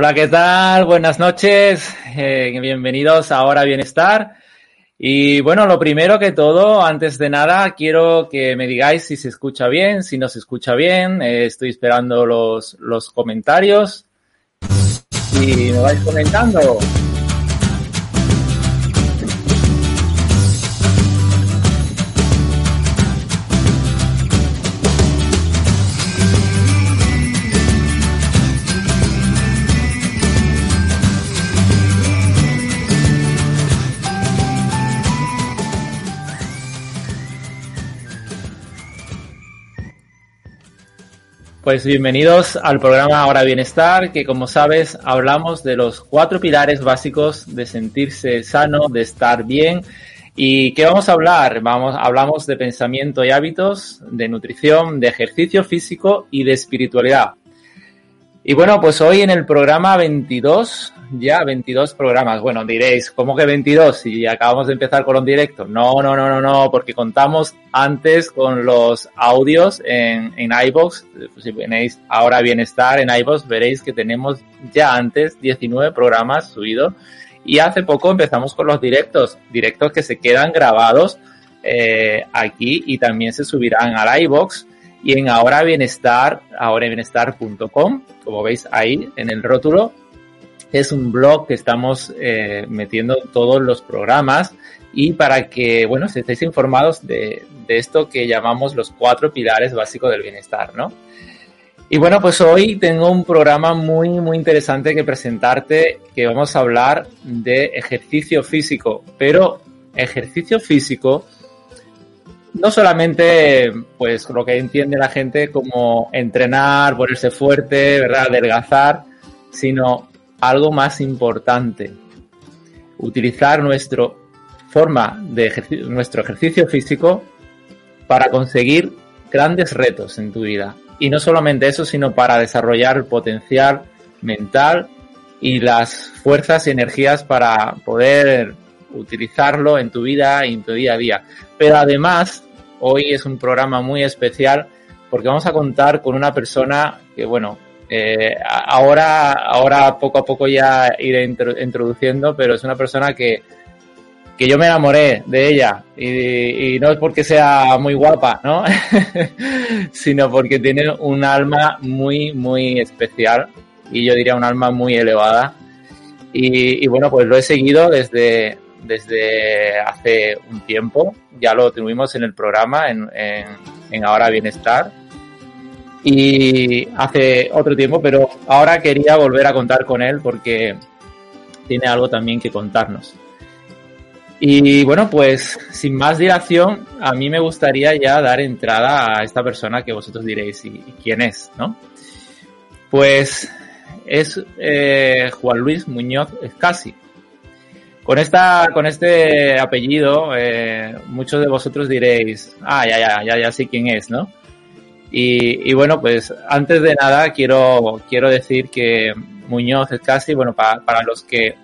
Hola, ¿qué tal? Buenas noches. Eh, bienvenidos a Ahora Bienestar. Y bueno, lo primero que todo, antes de nada, quiero que me digáis si se escucha bien, si no se escucha bien. Eh, estoy esperando los, los comentarios. Y me vais comentando. Pues bienvenidos al programa Ahora Bienestar, que como sabes hablamos de los cuatro pilares básicos de sentirse sano, de estar bien. ¿Y qué vamos a hablar? Vamos, hablamos de pensamiento y hábitos, de nutrición, de ejercicio físico y de espiritualidad. Y bueno, pues hoy en el programa 22 ya 22 programas. Bueno, diréis, ¿cómo que 22? Si acabamos de empezar con los directos. No, no, no, no, no, porque contamos antes con los audios en, en iVoox. Si venéis ahora bienestar en iVoox, veréis que tenemos ya antes 19 programas subidos. Y hace poco empezamos con los directos, directos que se quedan grabados eh, aquí y también se subirán al iVoox y en ahora bienestar, ahorabienestar.com, como veis ahí en el rótulo, es un blog que estamos eh, metiendo todos los programas y para que, bueno, estéis informados de, de, esto que llamamos los cuatro pilares básicos del bienestar, ¿no? Y bueno, pues hoy tengo un programa muy, muy interesante que presentarte, que vamos a hablar de ejercicio físico, pero ejercicio físico no solamente, pues, lo que entiende la gente como entrenar, ponerse fuerte, ¿verdad?, adelgazar, sino algo más importante. Utilizar nuestro forma de ejercicio, nuestro ejercicio físico para conseguir grandes retos en tu vida. Y no solamente eso, sino para desarrollar el potencial mental y las fuerzas y energías para poder utilizarlo en tu vida y en tu día a día. Pero además, hoy es un programa muy especial porque vamos a contar con una persona que, bueno, eh, ahora, ahora poco a poco ya iré introduciendo, pero es una persona que, que yo me enamoré de ella y, no es porque sea muy guapa, ¿no? sino porque tiene un alma muy, muy especial y yo diría un alma muy elevada. Y, bueno, pues lo he seguido desde, desde hace un tiempo, ya lo tuvimos en el programa, en, en Ahora Bienestar y hace otro tiempo, pero ahora quería volver a contar con él porque tiene algo también que contarnos. Y bueno, pues sin más dilación, a mí me gustaría ya dar entrada a esta persona que vosotros diréis, ¿y, quién es? ¿No? Pues es eh, Juan Luis Muñoz Escasi. Con, esta, con este apellido, eh, muchos de vosotros diréis, ah, ya, ya, ya, ya sé quién es, ¿no? Y, bueno, pues antes de nada quiero, quiero decir que Muñoz es casi, bueno, para, para los que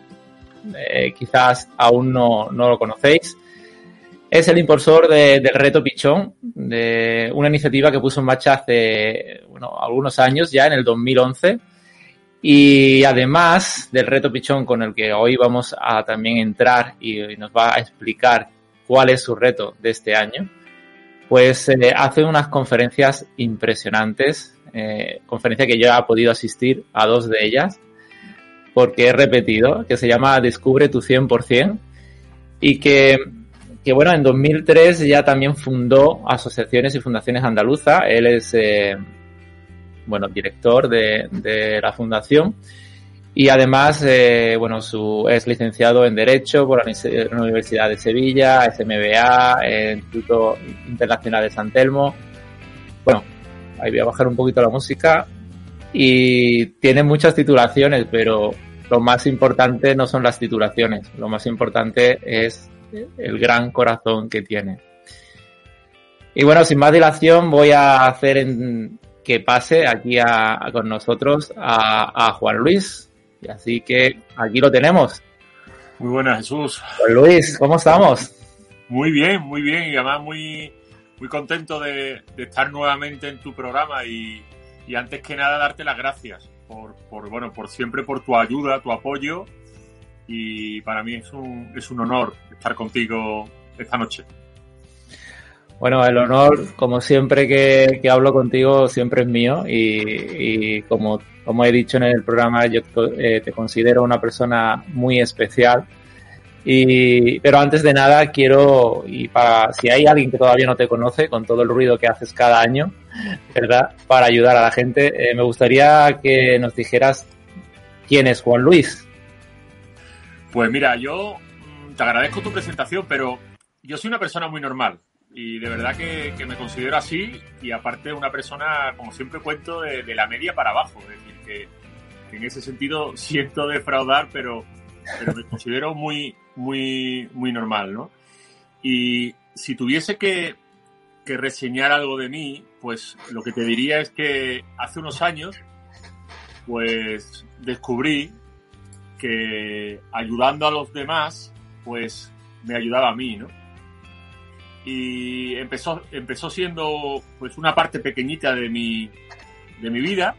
eh, quizás aún no, no, lo conocéis, es el impulsor de, del Reto Pichón, de una iniciativa que puso en marcha hace bueno, algunos años, ya en el 2011. Y además del Reto Pichón con el que hoy vamos a también entrar y nos va a explicar cuál es su reto de este año, pues eh, hace unas conferencias impresionantes, eh, conferencia que yo he podido asistir a dos de ellas, porque he repetido, que se llama Descubre tu 100%, y que, que bueno, en 2003 ya también fundó asociaciones y fundaciones andaluza, él es, eh, bueno, director de, de la fundación, y además, eh, bueno, su, es licenciado en Derecho por la Universidad de Sevilla, SMBA, el Instituto Internacional de San Telmo. Bueno, ahí voy a bajar un poquito la música. Y tiene muchas titulaciones, pero lo más importante no son las titulaciones. Lo más importante es el gran corazón que tiene. Y bueno, sin más dilación, voy a hacer que pase aquí a, con nosotros a Juan Luis. Y así que aquí lo tenemos. Muy buenas, Jesús. Pues Luis, ¿cómo estamos? Muy bien, muy bien. Y además muy, muy contento de, de estar nuevamente en tu programa y, y, antes que nada darte las gracias. por, bueno, por siempre por tu ayuda, tu apoyo y para mí es un, es un honor estar contigo esta noche. Bueno, el honor, como siempre que, hablo contigo, siempre es mío y, como, como he dicho en el programa, yo eh, te considero una persona muy especial. Y, pero antes de nada quiero, y para, si hay alguien que todavía no te conoce, con todo el ruido que haces cada año, ¿verdad? Para ayudar a la gente, eh, me gustaría que nos dijeras quién es Juan Luis. Pues mira, yo mm, te agradezco tu presentación, pero yo soy una persona muy normal y de verdad que, me considero así y aparte una persona, como siempre cuento, de, la media para abajo. Es decir, que, en ese sentido siento defraudar, pero, pero me considero muy, muy, muy normal, ¿no? Y si tuviese que, que reseñar algo de mí, pues lo que te diría es que hace unos años, pues descubrí que ayudando a los demás, pues me ayudaba a mí, ¿no? Y empezó, empezó siendo pues una parte pequeñita de mi, de mi vida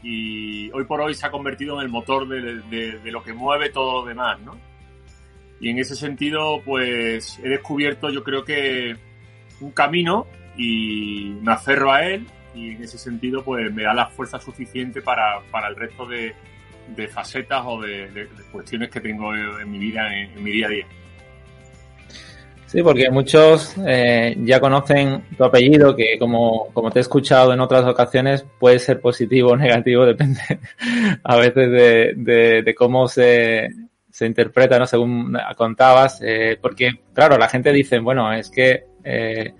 y hoy por hoy se ha convertido en el motor de, de, lo que mueve todo lo demás, ¿no? Y en ese sentido, pues he descubierto yo creo que un camino y me aferro a él y en ese sentido pues me da la fuerza suficiente para, para el resto de, de facetas o de, cuestiones que tengo en mi vida, en mi día a día. Sí, porque muchos eh, ya conocen tu apellido, que como, como te he escuchado en otras ocasiones, puede ser positivo o negativo, depende a veces de, de, cómo se, se interpreta, ¿no? Según contabas, eh, porque, claro, la gente dice, bueno, es que eh,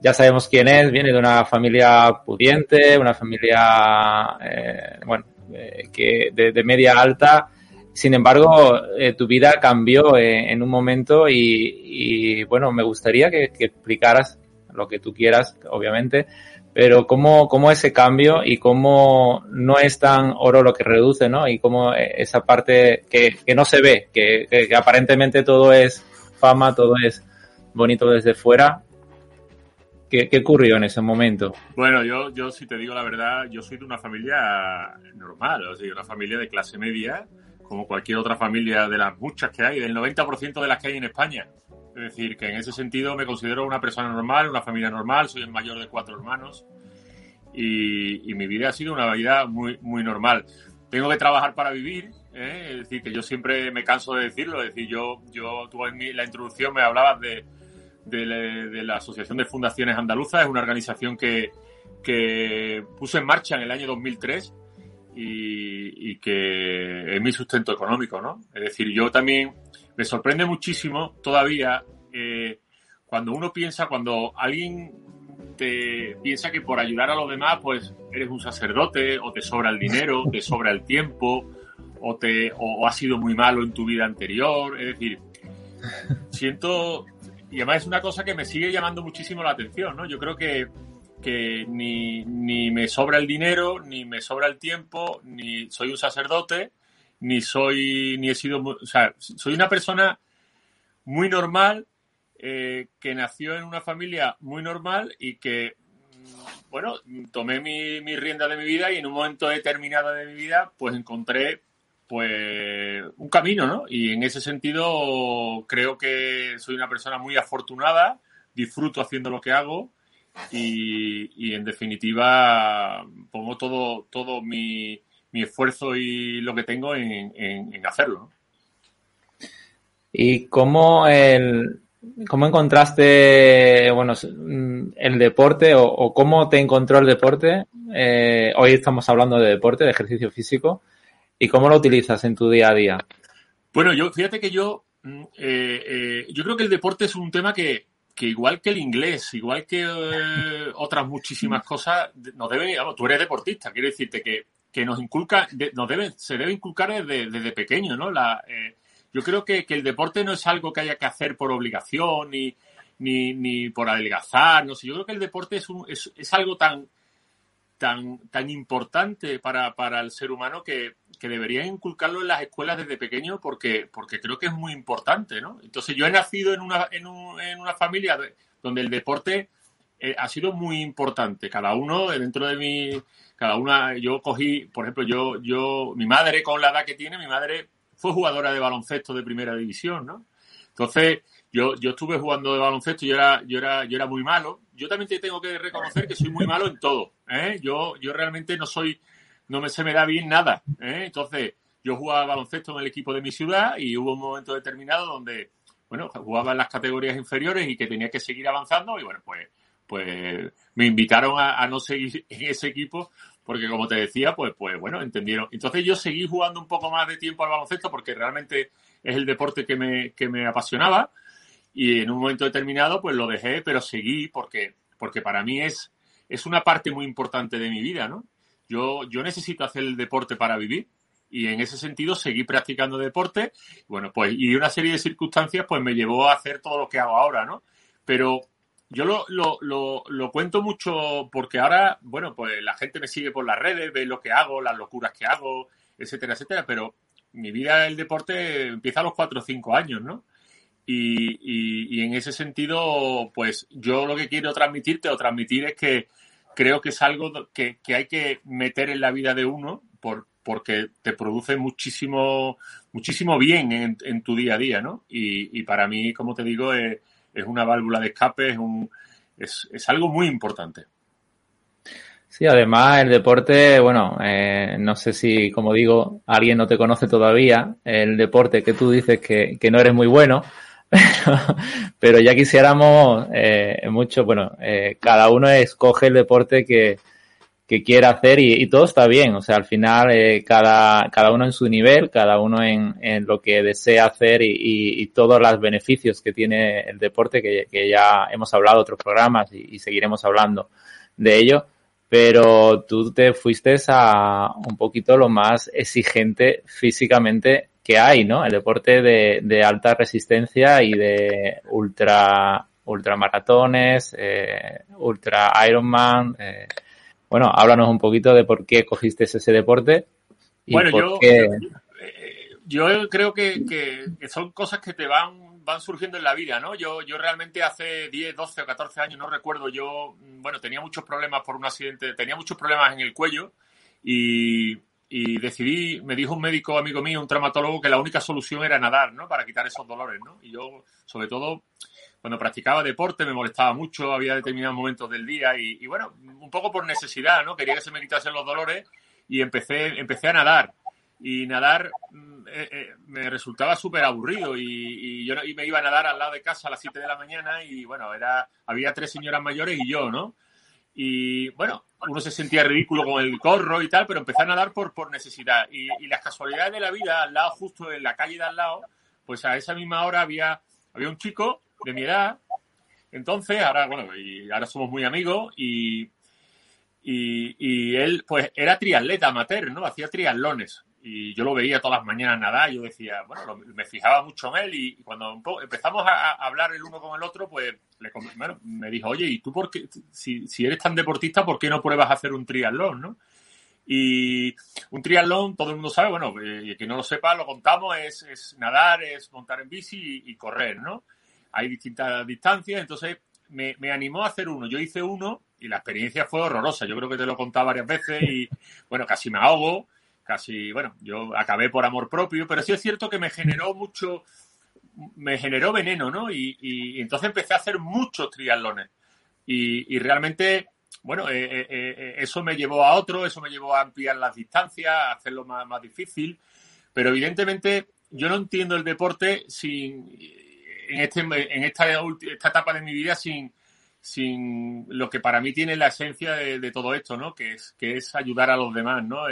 ya sabemos quién es, viene de una familia pudiente, una familia, eh, bueno, eh, que de, de media alta, sin embargo, eh, tu vida cambió eh, en un momento y, bueno, me gustaría que, explicaras lo que tú quieras, obviamente, pero cómo, cómo ese cambio y cómo no es tan oro lo que reduce, ¿no? Y cómo eh, esa parte que, que no se ve, que, que, aparentemente todo es fama, todo es bonito desde fuera. ¿Qué, ¿Qué, ocurrió en ese momento? Bueno, yo, yo si te digo la verdad, yo soy de una familia normal, o sea, una familia de clase media, como cualquier otra familia de las muchas que hay, del 90% de las que hay en España. Es decir, que en ese sentido me considero una persona normal, una familia normal, soy el mayor de cuatro hermanos y, mi vida ha sido una vida muy, muy normal. Tengo que trabajar para vivir, ¿eh? es decir, que yo siempre me canso de decirlo, es decir, yo, yo tuve en la introducción, me hablabas de, de, la Asociación de Fundaciones Andaluzas, es una organización que, que puse en marcha en el año 2003 y, que es mi sustento económico, ¿no? Es decir, yo también me sorprende muchísimo todavía eh, cuando uno piensa, cuando alguien te piensa que por ayudar a los demás, pues eres un sacerdote, o te sobra el dinero, te sobra el tiempo, o, te, o, has sido muy malo en tu vida anterior. Es decir, siento, y además es una cosa que me sigue llamando muchísimo la atención, ¿no? Yo creo que que ni, ni me sobra el dinero, ni me sobra el tiempo, ni soy un sacerdote, ni soy, ni he sido, o sea, soy una persona muy normal, eh, que nació en una familia muy normal y que, mm, bueno, tomé mi, mi, rienda de mi vida y en un momento determinado de mi vida, pues encontré, pues, un camino, ¿no? Y en ese sentido creo que soy una persona muy afortunada, disfruto haciendo lo que hago y, en definitiva pongo todo, todo mi, esfuerzo y lo que tengo en, hacerlo. ¿Y cómo, el, cómo encontraste bueno, el deporte o, cómo te encontró el deporte? Eh, hoy estamos hablando de deporte, de ejercicio físico. ¿Y cómo lo utilizas en tu día a día? Bueno, yo fíjate que yo, mm, eh, eh, yo creo que el deporte es un tema que, que igual que el inglés, igual que eh, otras muchísimas cosas, nos deben, tú eres deportista, quiere decirte que, que nos inculca, nos debe, se debe inculcar desde, desde pequeño, ¿no? La, eh, yo creo que, que, el deporte no es algo que haya que hacer por obligación ni, ni, ni por adelgazar, no sé, yo creo que el deporte es, un, es, es algo tan, tan, tan importante para, para el ser humano que, que deberían inculcarlo en las escuelas desde pequeño porque, porque creo que es muy importante, ¿no? Entonces yo he nacido en una, en, un, en una familia donde el deporte eh, ha sido muy importante. Cada uno dentro de mi, cada una, yo cogí, por ejemplo, yo, yo, mi madre con la edad que tiene, mi madre fue jugadora de baloncesto de primera división, ¿no? Entonces, yo, yo estuve jugando de baloncesto yo era, yo era, yo era muy malo. Yo también te tengo que reconocer que soy muy malo en todo. ¿eh? Yo, yo realmente no soy, no me, se me da bien nada. ¿eh? Entonces, yo jugaba baloncesto en el equipo de mi ciudad y hubo un momento determinado donde, bueno, jugaba en las categorías inferiores y que tenía que seguir avanzando y bueno, pues, pues me invitaron a, a no seguir en ese equipo porque como te decía, pues, pues bueno, entendieron. Entonces yo seguí jugando un poco más de tiempo al baloncesto porque realmente es el deporte que me, que me apasionaba y en un momento determinado pues lo dejé, pero seguí porque, porque para mí es, es una parte muy importante de mi vida, ¿no? Yo, yo necesito hacer el deporte para vivir y en ese sentido seguí practicando deporte. Bueno, pues y una serie de circunstancias pues me llevó a hacer todo lo que hago ahora, ¿no? Pero yo lo, lo, lo, cuento mucho porque ahora, bueno, pues la gente me sigue por las redes, ve lo que hago, las locuras que hago, etcétera, etcétera, pero mi vida del deporte empieza a los cuatro o cinco años, ¿no? Y, y, en ese sentido, pues yo lo que quiero transmitirte o transmitir es que creo que es algo que, que hay que meter en la vida de uno por, porque te produce muchísimo, muchísimo bien en, en tu día a día, ¿no? Y, para mí, como te digo, es, es una válvula de escape, es, un, es, es algo muy importante. Sí, además el deporte, bueno, eh, no sé si, como digo, alguien no te conoce todavía, el deporte que tú dices que, que no eres muy bueno, pero ya quisiéramos eh, mucho, bueno, eh, cada uno escoge el deporte que, que quiera hacer y, todo está bien, o sea, al final eh, cada, cada uno en su nivel, cada uno en, en lo que desea hacer y, todos los beneficios que tiene el deporte, que, que ya hemos hablado en otros programas y, seguiremos hablando de ello, pero tú te fuiste a un poquito lo más exigente físicamente que hay, ¿no? El deporte de, de alta resistencia y de ultra ultramaratones, eh, ultra Ironman. Eh, bueno, háblanos un poquito de por qué cogiste ese deporte. Y bueno, por yo, qué... yo creo que, que, que, son cosas que te van, van surgiendo en la vida, ¿no? Yo, yo realmente hace 10, 12 o 14 años, no recuerdo, yo, bueno, tenía muchos problemas por un accidente, tenía muchos problemas en el cuello y y decidí, me dijo un médico amigo mío, un traumatólogo, que la única solución era nadar, ¿no? Para quitar esos dolores, ¿no? Y yo, sobre todo, cuando practicaba deporte me molestaba mucho, había determinados momentos del día y, y bueno, un poco por necesidad, ¿no? Quería que se me quitasen los dolores y empecé, empecé a nadar. Y nadar eh, eh, me resultaba súper aburrido y, y, yo y me iba a nadar al lado de casa a las 7 de la mañana y bueno, era, había tres señoras mayores y yo, ¿no? Y bueno, uno se sentía ridículo con el corro y tal, pero empecé a nadar por, por necesidad. Y, y, las casualidades de la vida, al lado, justo en la calle de al lado, pues a esa misma hora había, había un chico de mi edad. Entonces, ahora, bueno, y ahora somos muy amigos y, y, y él, pues, era triatleta amateur, ¿no? Hacía triatlones y yo lo veía todas las mañanas nadar, yo decía, bueno, lo, me fijaba mucho en él y cuando empezamos a, hablar el uno con el otro, pues le, bueno, me dijo, oye, ¿y tú por qué, si, si, eres tan deportista, por qué no pruebas a hacer un triatlón, no? Y un triatlón, todo el mundo sabe, bueno, eh, que no lo sepa, lo contamos, es, es nadar, es montar en bici y, y, correr, ¿no? Hay distintas distancias, entonces me, me animó a hacer uno. Yo hice uno y la experiencia fue horrorosa. Yo creo que te lo he contado varias veces y, bueno, casi me ahogo casi, bueno, yo acabé por amor propio, pero sí es cierto que me generó mucho, me generó veneno, ¿no? Y, entonces empecé a hacer muchos triatlones. Y, y realmente, bueno, eh, eh, eh, eso me llevó a otro, eso me llevó a ampliar las distancias, a hacerlo más, más difícil. Pero evidentemente yo no entiendo el deporte sin, en, este, en esta, esta etapa de mi vida sin, sin lo que para mí tiene la esencia de, todo esto, ¿no? Que es, que es ayudar a los demás, ¿no?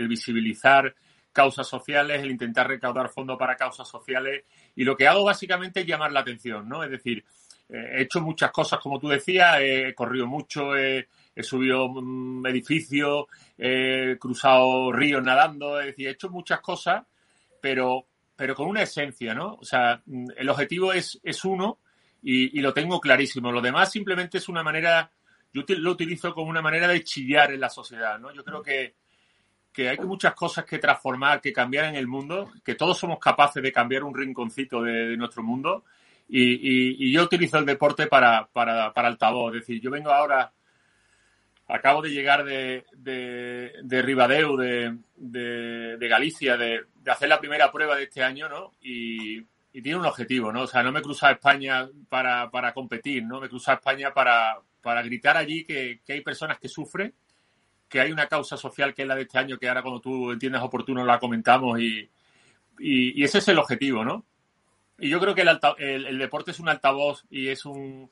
El visibilizar causas sociales, el intentar recaudar fondos para causas sociales. Y lo que hago básicamente es llamar la atención, ¿no? Es decir, eh, he hecho muchas cosas, como tú decías, he corrido mucho, he, subido um, edificios, he cruzado ríos nadando, es decir, he hecho muchas cosas, pero, pero con una esencia, ¿no? O sea, el objetivo es, es uno y, y lo tengo clarísimo. Lo demás simplemente es una manera, yo lo utilizo como una manera de chillar en la sociedad, ¿no? Yo creo que que hay muchas cosas que transformar, que cambiar en el mundo, que todos somos capaces de cambiar un rinconcito de, de nuestro mundo Y, yo utilizo el deporte para, para, para altavoz. Es decir, yo vengo ahora, acabo de llegar de, de, de Ribadeu, de, de, Galicia, de, de, hacer la primera prueba de este año, ¿no? Y, y tiene un objetivo, ¿no? O sea, no me cruza a España para, para competir, ¿no? Me cruza a España para, para gritar allí que, que hay personas que sufren, que hay una causa social que es la de este año, que ahora cuando tú entiendas oportuno la comentamos y, y, ese es el objetivo, ¿no? Y yo creo que el, el, deporte es un altavoz y es un,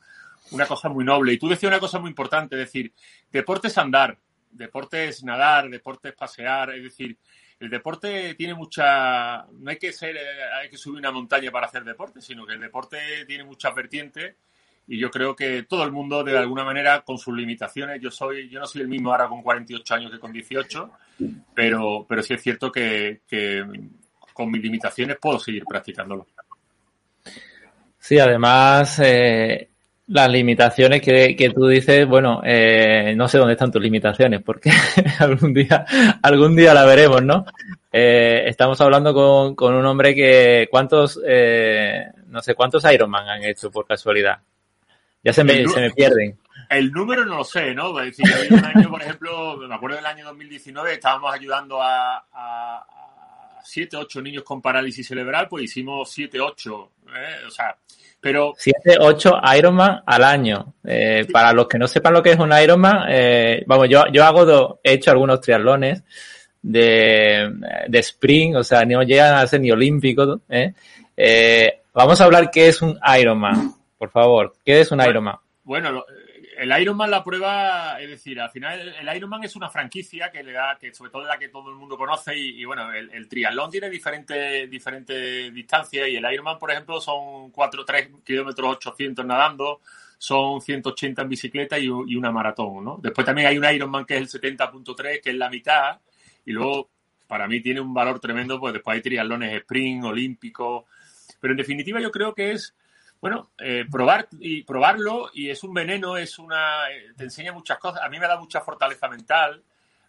una cosa muy noble. Y tú decías una cosa muy importante, es decir, deporte es andar, deporte es nadar, deporte es pasear, es decir, el deporte tiene mucha, no hay que ser, eh, hay que subir una montaña para hacer deporte, sino que el deporte tiene muchas vertientes y yo creo que todo el mundo de alguna manera con sus limitaciones, yo soy, yo no soy el mismo ahora con 48 años que con 18, pero, pero sí es cierto que, con mis limitaciones puedo seguir practicándolo. Sí, además, eh, las limitaciones que, que, tú dices, bueno, eh, no sé dónde están tus limitaciones, porque algún día, algún día la veremos, ¿no? Eh, estamos hablando con, con, un hombre que, ¿cuántos, eh, no sé, cuántos Ironman han hecho por casualidad? Ya se me, se me pierden. El número no lo sé, ¿no? Es decir, un año, por ejemplo, me acuerdo del año 2019, estábamos ayudando a, a, a 7, 8 niños con parálisis cerebral, pues hicimos 7, 8, ¿eh? o sea, pero... 7, 8 Ironman al año. Eh, sí. Para los que no sepan lo que es un Ironman, eh, vamos, yo, yo hago, do, he hecho algunos triatlones de, de sprint, o sea, no llegan a ser ni olímpicos. ¿eh? Eh, vamos a hablar qué es un Ironman, por favor. ¿Qué es un bueno, Ironman? Bueno, el Ironman la prueba, es decir, al final el Ironman es una franquicia que le da, que sobre todo es la que todo el mundo conoce y, y bueno, el, el, triatlón tiene diferentes diferentes distancias y el Ironman, por ejemplo, son 4, 3 kilómetros 800 nadando, son 180 en bicicleta y, y, una maratón, ¿no? Después también hay un Ironman que es el 70.3, que es la mitad y luego para mí tiene un valor tremendo, pues después hay triatlones sprint, olímpicos, pero en definitiva yo creo que es bueno, eh, probar y probarlo y es un veneno, es una, eh, te enseña muchas cosas. A mí me da mucha fortaleza mental,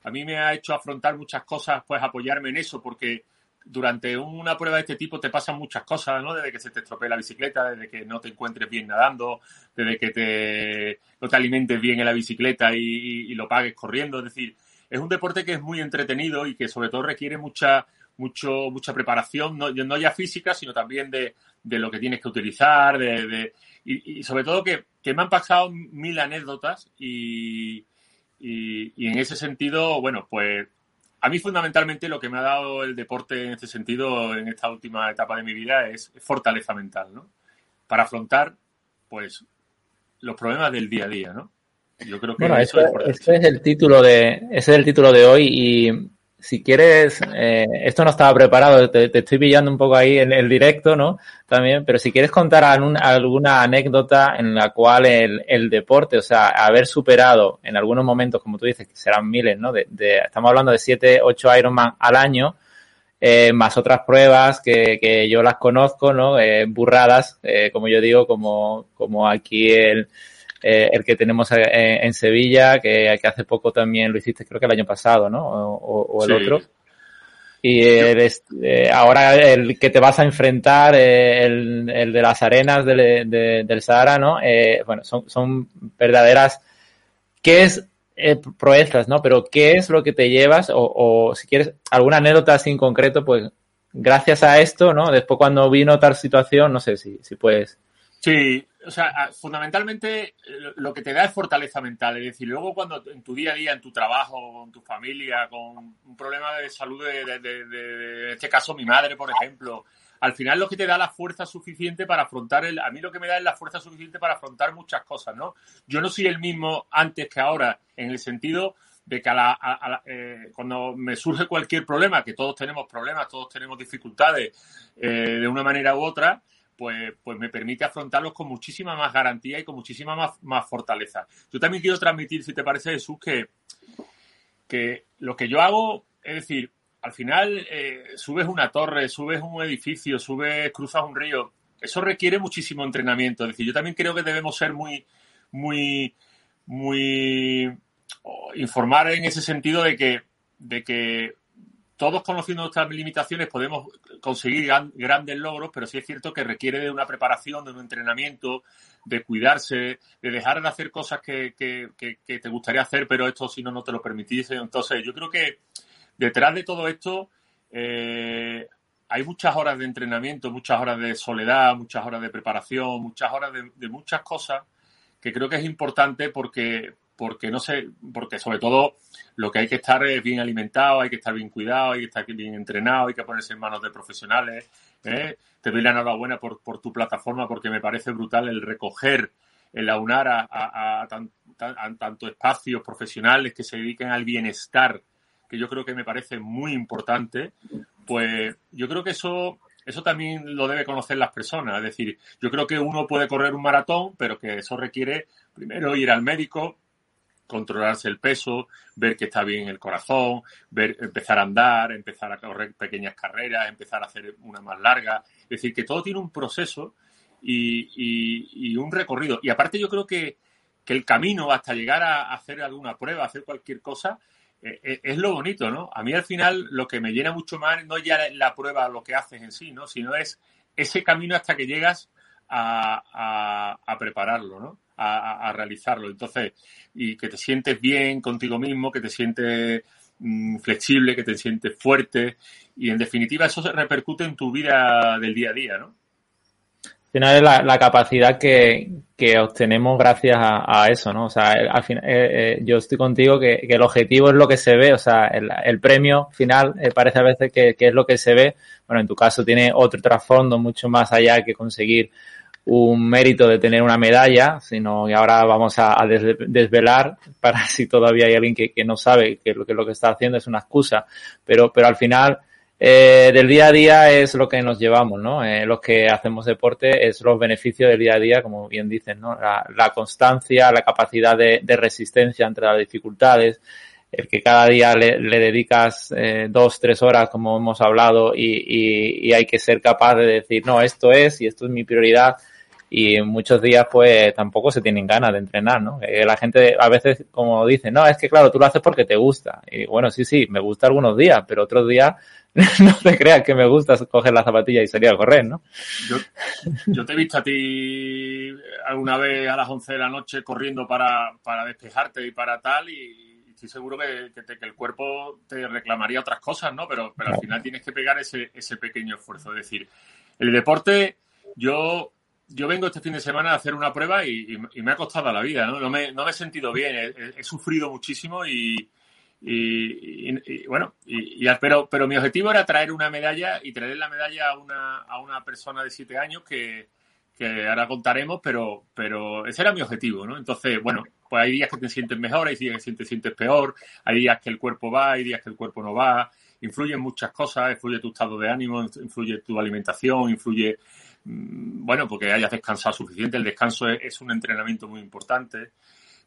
a mí me ha hecho afrontar muchas cosas, pues apoyarme en eso, porque durante una prueba de este tipo te pasan muchas cosas, ¿no? Desde que se te estropee la bicicleta, desde que no te encuentres bien nadando, desde que te, no te alimentes bien en la bicicleta y, y lo pagues corriendo. Es decir, es un deporte que es muy entretenido y que sobre todo requiere mucha, mucho, mucha preparación, no, no ya física, sino también de, de lo que tienes que utilizar, de, de y, y, sobre todo que, que, me han pasado mil anécdotas y, y, y, en ese sentido, bueno, pues a mí fundamentalmente lo que me ha dado el deporte en este sentido, en esta última etapa de mi vida, es fortaleza mental, ¿no? Para afrontar, pues, los problemas del día a día, ¿no? Yo creo que bueno, eso, eso es, ese es el título de, ese es el título de hoy y si quieres, eh, esto no estaba preparado, te, estoy pillando un poco ahí en el directo, ¿no? También, pero si quieres contar alguna anécdota en la cual el, el, deporte, o sea, haber superado en algunos momentos, como tú dices, que serán miles, ¿no? De, de estamos hablando de 7, 8 Ironman al año, eh, más otras pruebas que, que yo las conozco, ¿no? Eh, burradas, eh, como yo digo, como, como aquí el, eh, el que tenemos en, en Sevilla, que, que, hace poco también lo hiciste, creo que el año pasado, ¿no? O, o el sí. otro. Y eres, eh, ahora el que te vas a enfrentar, eh, el, el, de las arenas de, de, del Sahara, ¿no? Eh, bueno, son, son verdaderas. ¿Qué es eh, proezas, no? Pero ¿qué es lo que te llevas? O, o si quieres alguna anécdota así en concreto, pues gracias a esto, ¿no? Después cuando vino tal situación, no sé si, si puedes. Sí, o sea, fundamentalmente lo que te da es fortaleza mental. Es decir, luego cuando en tu día a día, en tu trabajo, con tu familia, con un problema de salud, de, de, en este caso mi madre, por ejemplo, al final lo que te da la fuerza suficiente para afrontar el, a mí lo que me da es la fuerza suficiente para afrontar muchas cosas, ¿no? Yo no soy el mismo antes que ahora, en el sentido de que a la, a, a, eh, cuando me surge cualquier problema, que todos tenemos problemas, todos tenemos dificultades eh, de una manera u otra, pues, pues me permite afrontarlos con muchísima más garantía y con muchísima más, más fortaleza. Yo también quiero transmitir, si te parece, Jesús, que, que lo que yo hago, es decir, al final eh, subes una torre, subes un edificio, subes, cruzas un río, eso requiere muchísimo entrenamiento. Es decir, yo también creo que debemos ser muy, muy, muy, oh, informar en ese sentido de que, de que todos conociendo nuestras limitaciones podemos conseguir grandes logros, pero sí es cierto que requiere de una preparación, de un entrenamiento, de cuidarse, de dejar de hacer cosas que, te gustaría hacer, pero esto si no, no te lo permitís. Entonces, yo creo que detrás de todo esto eh, hay muchas horas de entrenamiento, muchas horas de soledad, muchas horas de preparación, muchas horas de, muchas cosas que creo que es importante porque, porque no sé, porque sobre todo lo que hay que estar es bien alimentado, hay que estar bien cuidado, hay que estar bien entrenado, hay que ponerse en manos de profesionales. ¿eh? Te doy la enhorabuena por, por tu plataforma porque me parece brutal el recoger, el aunar a, a, a tanto espacios profesionales que se dediquen al bienestar que yo creo que me parece muy importante, pues yo creo que eso, eso también lo debe conocer las personas. Es decir, yo creo que uno puede correr un maratón, pero que eso requiere primero ir al médico, controlarse el peso, ver que está bien el corazón, ver, empezar a andar, empezar a correr pequeñas carreras, empezar a hacer una más larga. Es decir, que todo tiene un proceso y, un recorrido. Y aparte yo creo que, que, el camino hasta llegar a hacer alguna prueba, hacer cualquier cosa, eh, eh, es lo bonito, ¿no? A mí al final lo que me llena mucho más no ya la prueba, lo que haces en sí, ¿no? Sino es ese camino hasta que llegas a, prepararlo, ¿no? A, realizarlo. Entonces, y que te sientes bien contigo mismo, que te sientes mm, flexible, que te sientes fuerte y en definitiva eso se repercute en tu vida del día a día, ¿no? Al final es la, capacidad que, obtenemos gracias a, eso, ¿no? O sea, al final, eh, eh, yo estoy contigo que, el objetivo es lo que se ve, o sea, el, premio final eh, parece a veces que, es lo que se ve. Bueno, en tu caso tiene otro trasfondo mucho más allá que conseguir un mérito de tener una medalla, sino que ahora vamos a, desvelar para si todavía hay alguien que, no sabe que lo, que lo que está haciendo es una excusa, pero, pero al final eh, del día a día es lo que nos llevamos, ¿no? Eh, los que hacemos deporte es los beneficios del día a día, como bien dicen, ¿no? La, constancia, la capacidad de, resistencia entre las dificultades, el que cada día le, dedicas eh, dos, tres horas, como hemos hablado, y, y, hay que ser capaz de decir, no, esto es y esto es mi prioridad. Y muchos días, pues, tampoco se tienen ganas de entrenar, ¿no? Eh, la gente a veces, como dice, no, es que claro, tú lo haces porque te gusta. Y bueno, sí, sí, me gusta algunos días, pero otros días no te creas que me gusta coger la zapatilla y salir a correr, ¿no? Yo, te he visto a ti alguna vez a las 11 de la noche corriendo para, para despejarte y para tal y estoy seguro que, que, el cuerpo te reclamaría otras cosas, ¿no? Pero, pero al final tienes que pegar ese, ese pequeño esfuerzo. Es decir, el deporte, yo yo vengo este fin de semana a hacer una prueba y, me ha costado la vida, ¿no? No me, no me he sentido bien, he sufrido muchísimo y, y, bueno, y, pero, pero mi objetivo era traer una medalla y traer la medalla a una, a una persona de siete años que, que ahora contaremos, pero, pero ese era mi objetivo, ¿no? Entonces, bueno, pues hay días que te sientes mejor, hay días que te sientes peor, hay días que el cuerpo va, hay días que el cuerpo no va, influyen muchas cosas, influye tu estado de ánimo, influye tu alimentación, influye, bueno, porque hayas descansado suficiente, el descanso es un entrenamiento muy importante,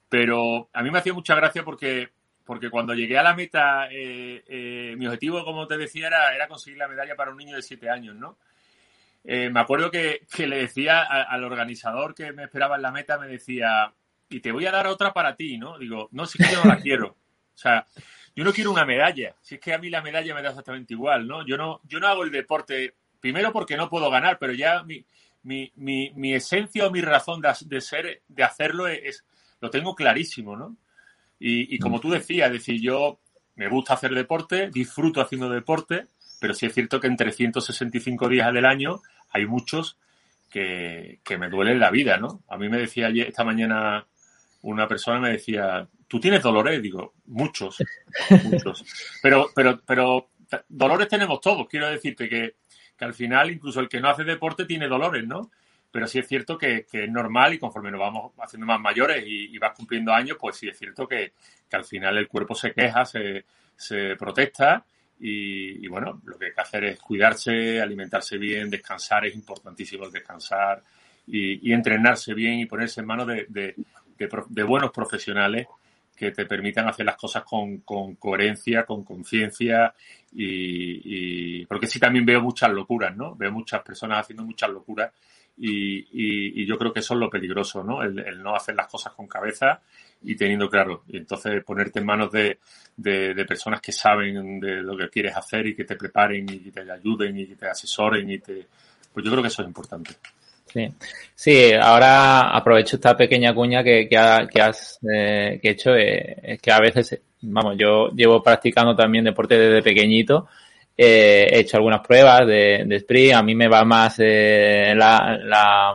pero a mí me hacía mucha gracia porque porque cuando llegué a la meta, eh, eh, mi objetivo, como te decía, era, conseguir la medalla para un niño de 7 años, ¿no? Eh, me acuerdo que, le decía al organizador que me esperaba en la meta, me decía, y te voy a dar otra para ti, ¿no? Digo, no, si es que yo no la quiero. O sea, yo no quiero una medalla, si es que a mí la medalla me da exactamente igual, ¿no? Yo no, yo no hago el deporte, primero porque no puedo ganar, pero ya mi, mi, mi, mi esencia o mi razón de, de ser, de hacerlo es, lo tengo clarísimo, ¿no? Y, como tú decías, es decir, yo me gusta hacer deporte, disfruto haciendo deporte, pero sí es cierto que en 365 días del año hay muchos que, que me duelen la vida, ¿no? A mí me decía ayer, esta mañana una persona me decía, ¿tú tienes dolores? Digo, muchos, muchos. Pero, pero, pero dolores tenemos todos. Quiero decirte que, que al final incluso el que no hace deporte tiene dolores, ¿no? pero sí es cierto que, es normal y conforme nos vamos haciendo más mayores y, vas cumpliendo años, pues sí es cierto que, al final el cuerpo se queja, se, protesta y, bueno, lo que hay que hacer es cuidarse, alimentarse bien, descansar, es importantísimo el descansar y, entrenarse bien y ponerse en manos de, buenos profesionales que te permitan hacer las cosas con, coherencia, con conciencia y, y, porque sí también veo muchas locuras, ¿no? Veo muchas personas haciendo muchas locuras y, yo creo que eso es lo peligroso, ¿no? El, no hacer las cosas con cabeza y teniendo claro. Y entonces ponerte en manos de, de, personas que saben de lo que quieres hacer y que te preparen y que te ayuden y que te asesoren y te... Pues yo creo que eso es importante. Sí, sí ahora aprovecho esta pequeña cuña que, que, has eh, que he hecho, eh, es que a veces, vamos, yo llevo practicando también deporte desde pequeñito eh, he hecho algunas pruebas de, de sprint, a mí me va más eh, la, la,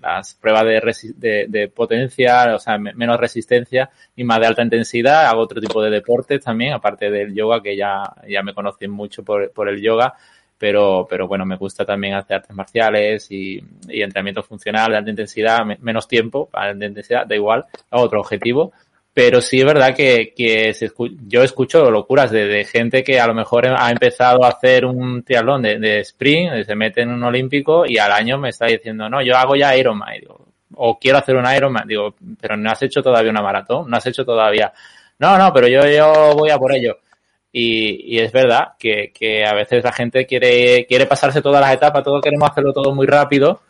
las pruebas de, de, potencia, o sea, menos resistencia y más de alta intensidad. Hago otro tipo de deportes también, aparte del yoga, que ya, ya me conocen mucho por, por el yoga. Pero, pero bueno, me gusta también hacer artes marciales y, entrenamiento funcional de alta intensidad, menos tiempo, alta intensidad, da igual, otro objetivo. Pero sí es verdad que, que se yo escucho locuras de, gente que a lo mejor ha empezado a hacer un triatlón de, de, sprint, se mete en un olímpico y al año me está diciendo, no, yo hago ya Ironman, o quiero hacer un Ironman, digo, pero no has hecho todavía una maratón, no has hecho todavía, no, no, pero yo, yo voy a por ello. Y, es verdad que, que a veces la gente quiere, quiere pasarse todas las etapas, todo queremos hacerlo todo muy rápido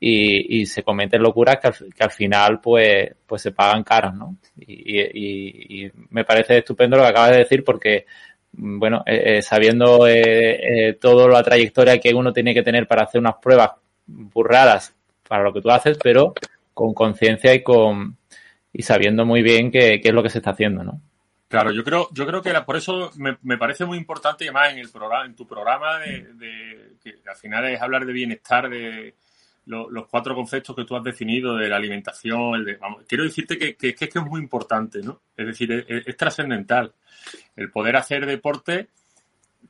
y, y se cometen locuras que al, que al, final pues, pues se pagan caros, ¿no? Y, y, me parece estupendo lo que acabas de decir porque, bueno, eh, eh sabiendo eh, eh, toda la trayectoria que uno tiene que tener para hacer unas pruebas burradas para lo que tú haces, pero con conciencia y con y sabiendo muy bien qué, qué es lo que se está haciendo, ¿no? Claro, yo creo, yo creo que por eso me, me, parece muy importante, además en el programa, en tu programa de, de, que al final es hablar de bienestar, de, los cuatro conceptos que tú has definido de la alimentación, el de, vamos, quiero decirte que, que, que, es muy importante, ¿no? Es decir, es, trascendental el poder hacer deporte,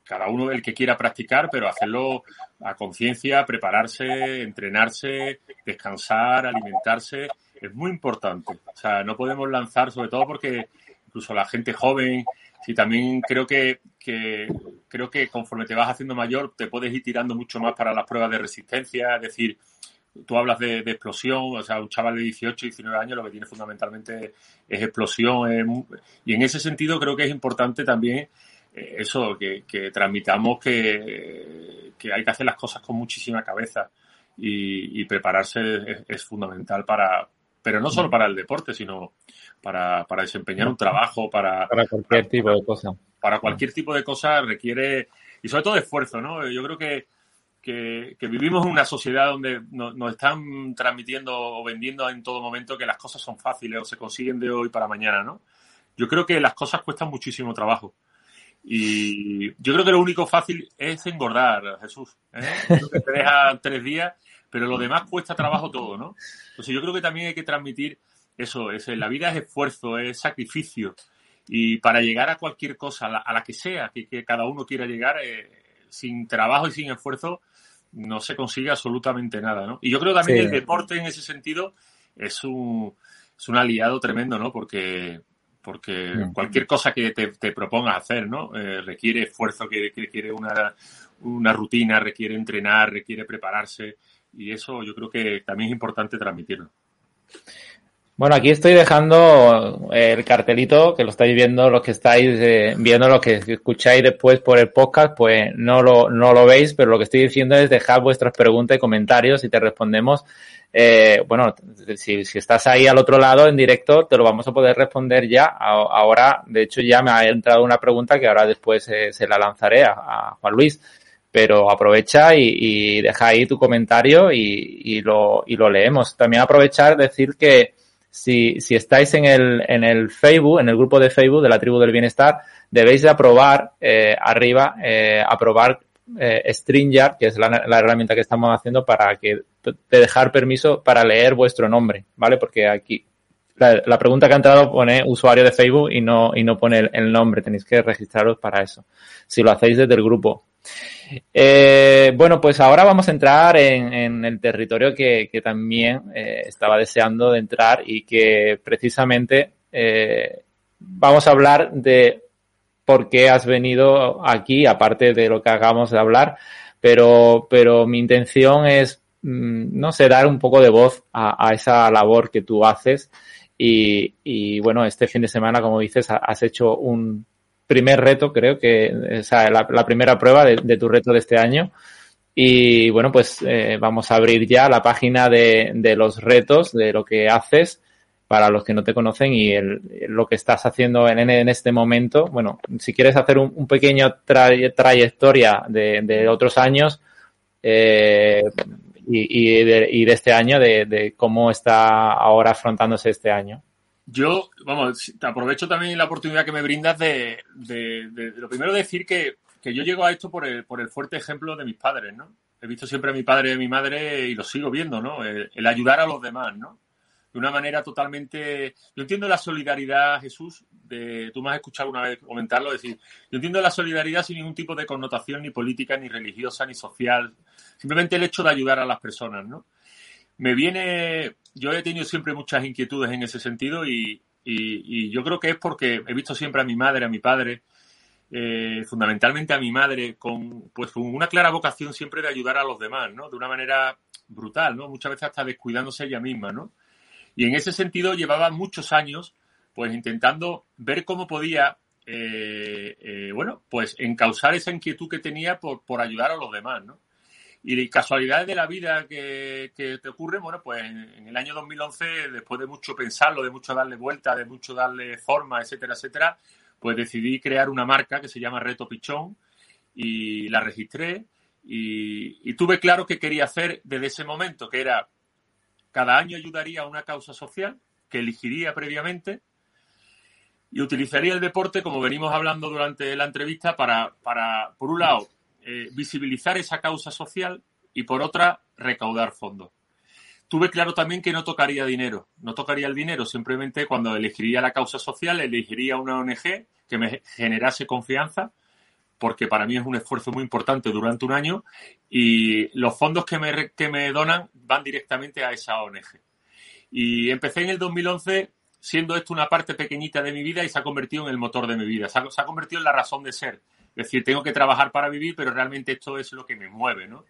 cada uno el que quiera practicar, pero hacerlo a conciencia, prepararse, entrenarse, descansar, alimentarse, es muy importante. O sea, no podemos lanzar, sobre todo porque incluso la gente joven, si también creo que, que, creo que conforme te vas haciendo mayor, te puedes ir tirando mucho más para las pruebas de resistencia, es decir, tú hablas de, explosión, o sea, un chaval de 18, 19 años lo que tiene fundamentalmente es explosión. y en ese sentido creo que es importante también eh, eso, que, transmitamos que, hay que hacer las cosas con muchísima cabeza y, prepararse es, fundamental para, pero no solo para el deporte, sino para, desempeñar un trabajo, para... Para cualquier tipo de cosa. Para cualquier tipo de cosa requiere, y sobre todo esfuerzo, ¿no? Yo creo que que, vivimos en una sociedad donde nos, están transmitiendo o vendiendo en todo momento que las cosas son fáciles o se consiguen de hoy para mañana, ¿no? Yo creo que las cosas cuestan muchísimo trabajo. Y yo creo que lo único fácil es engordar, Jesús. ¿eh? Creo que te deja tres días, pero lo demás cuesta trabajo todo, ¿no? Entonces yo creo que también hay que transmitir eso, es, la vida es esfuerzo, es sacrificio. Y para llegar a cualquier cosa, a la, que sea, que, cada uno quiera llegar, eh, sin trabajo y sin esfuerzo, no se consigue absolutamente nada, ¿no? Y yo creo también que el deporte en ese sentido es un, es un aliado tremendo, ¿no? Porque, porque cualquier cosa que te, te propongas hacer, ¿no? Eh, requiere esfuerzo, que, requiere una, una rutina, requiere entrenar, requiere prepararse y eso yo creo que también es importante transmitirlo. Bueno, aquí estoy dejando el cartelito, que lo estáis viendo, los que estáis eh, viendo, los que escucháis después por el podcast, pues no lo, no lo veis, pero lo que estoy diciendo es dejar vuestras preguntas y comentarios y te respondemos. Eh, bueno, si, si estás ahí al otro lado en directo, te lo vamos a poder responder ya. Ahora, de hecho, ya me ha entrado una pregunta que ahora después eh, se la lanzaré a, Juan Luis. Pero aprovecha y, y deja ahí tu comentario y, y, lo, y lo leemos. También aprovechar decir que, si, si estáis en el, en el Facebook, en el grupo de Facebook de la tribu del bienestar, debéis de aprobar eh, arriba, eh, aprobar eh, StreamYard, que es la, la, herramienta que estamos haciendo para que te dejar permiso para leer vuestro nombre, ¿vale? Porque aquí la, la, pregunta que ha entrado pone usuario de Facebook y no, y no pone el, el nombre, tenéis que registraros para eso. Si lo hacéis desde el grupo. Eh, bueno, pues ahora vamos a entrar en, el territorio que, también eh, estaba deseando de entrar y que precisamente eh, vamos a hablar de por qué has venido aquí, aparte de lo que hagamos de hablar, pero, pero mi intención es, mm, no sé, dar un poco de voz a, esa labor que tú haces. Y, bueno, este fin de semana, como dices, has hecho un primer reto, creo que, o sea, la, primera prueba de, tu reto de este año. Y bueno, pues eh, vamos a abrir ya la página de, de, los retos, de lo que haces para los que no te conocen y el, lo que estás haciendo en, en, este momento. Bueno, si quieres hacer un, pequeño tra trayectoria de, de, otros años eh, y, y, de, y, de, este año, de cómo está ahora afrontándose este año. Yo, vamos, te aprovecho también la oportunidad que me brindas de, lo primero decir que, que, yo llego a esto por el, por el fuerte ejemplo de mis padres, ¿no? He visto siempre a mi padre y a mi madre y lo sigo viendo, ¿no? El, el, ayudar a los demás, ¿no? De una manera totalmente... Yo entiendo la solidaridad, Jesús, de, tú me has escuchado una vez comentarlo, decir, yo entiendo la solidaridad sin ningún tipo de connotación ni política, ni religiosa, ni social. Simplemente el hecho de ayudar a las personas, ¿no? Me viene yo he tenido siempre muchas inquietudes en ese sentido y, y, yo creo que es porque he visto siempre a mi madre, a mi padre, eh, fundamentalmente a mi madre, con, pues, con una clara vocación siempre de ayudar a los demás, ¿no? De una manera brutal, ¿no? Muchas veces hasta descuidándose ella misma, ¿no? Y en ese sentido llevaba muchos años, pues intentando ver cómo podía, eh, eh, bueno, pues encauzar esa inquietud que tenía por, por ayudar a los demás, ¿no? Y casualidades de la vida que, te ocurren, bueno, pues en, en, el año 2011, después de mucho pensarlo, de mucho darle vuelta, de mucho darle forma, etcétera, etcétera, pues decidí crear una marca que se llama Reto Pichón y la registré y, y tuve claro que quería hacer desde ese momento, que era cada año ayudaría a una causa social que elegiría previamente y utilizaría el deporte, como venimos hablando durante la entrevista, para, para por un lado, eh, visibilizar esa causa social y por otra recaudar fondos. Tuve claro también que no tocaría dinero, no tocaría el dinero, simplemente cuando elegiría la causa social, elegiría una ONG que me generase confianza, porque para mí es un esfuerzo muy importante durante un año y los fondos que me, que me donan van directamente a esa ONG. Y empecé en el 2011 siendo esto una parte pequeñita de mi vida y se ha convertido en el motor de mi vida, se ha, se ha convertido en la razón de ser es decir, tengo que trabajar para vivir, pero realmente esto es lo que me mueve, ¿no?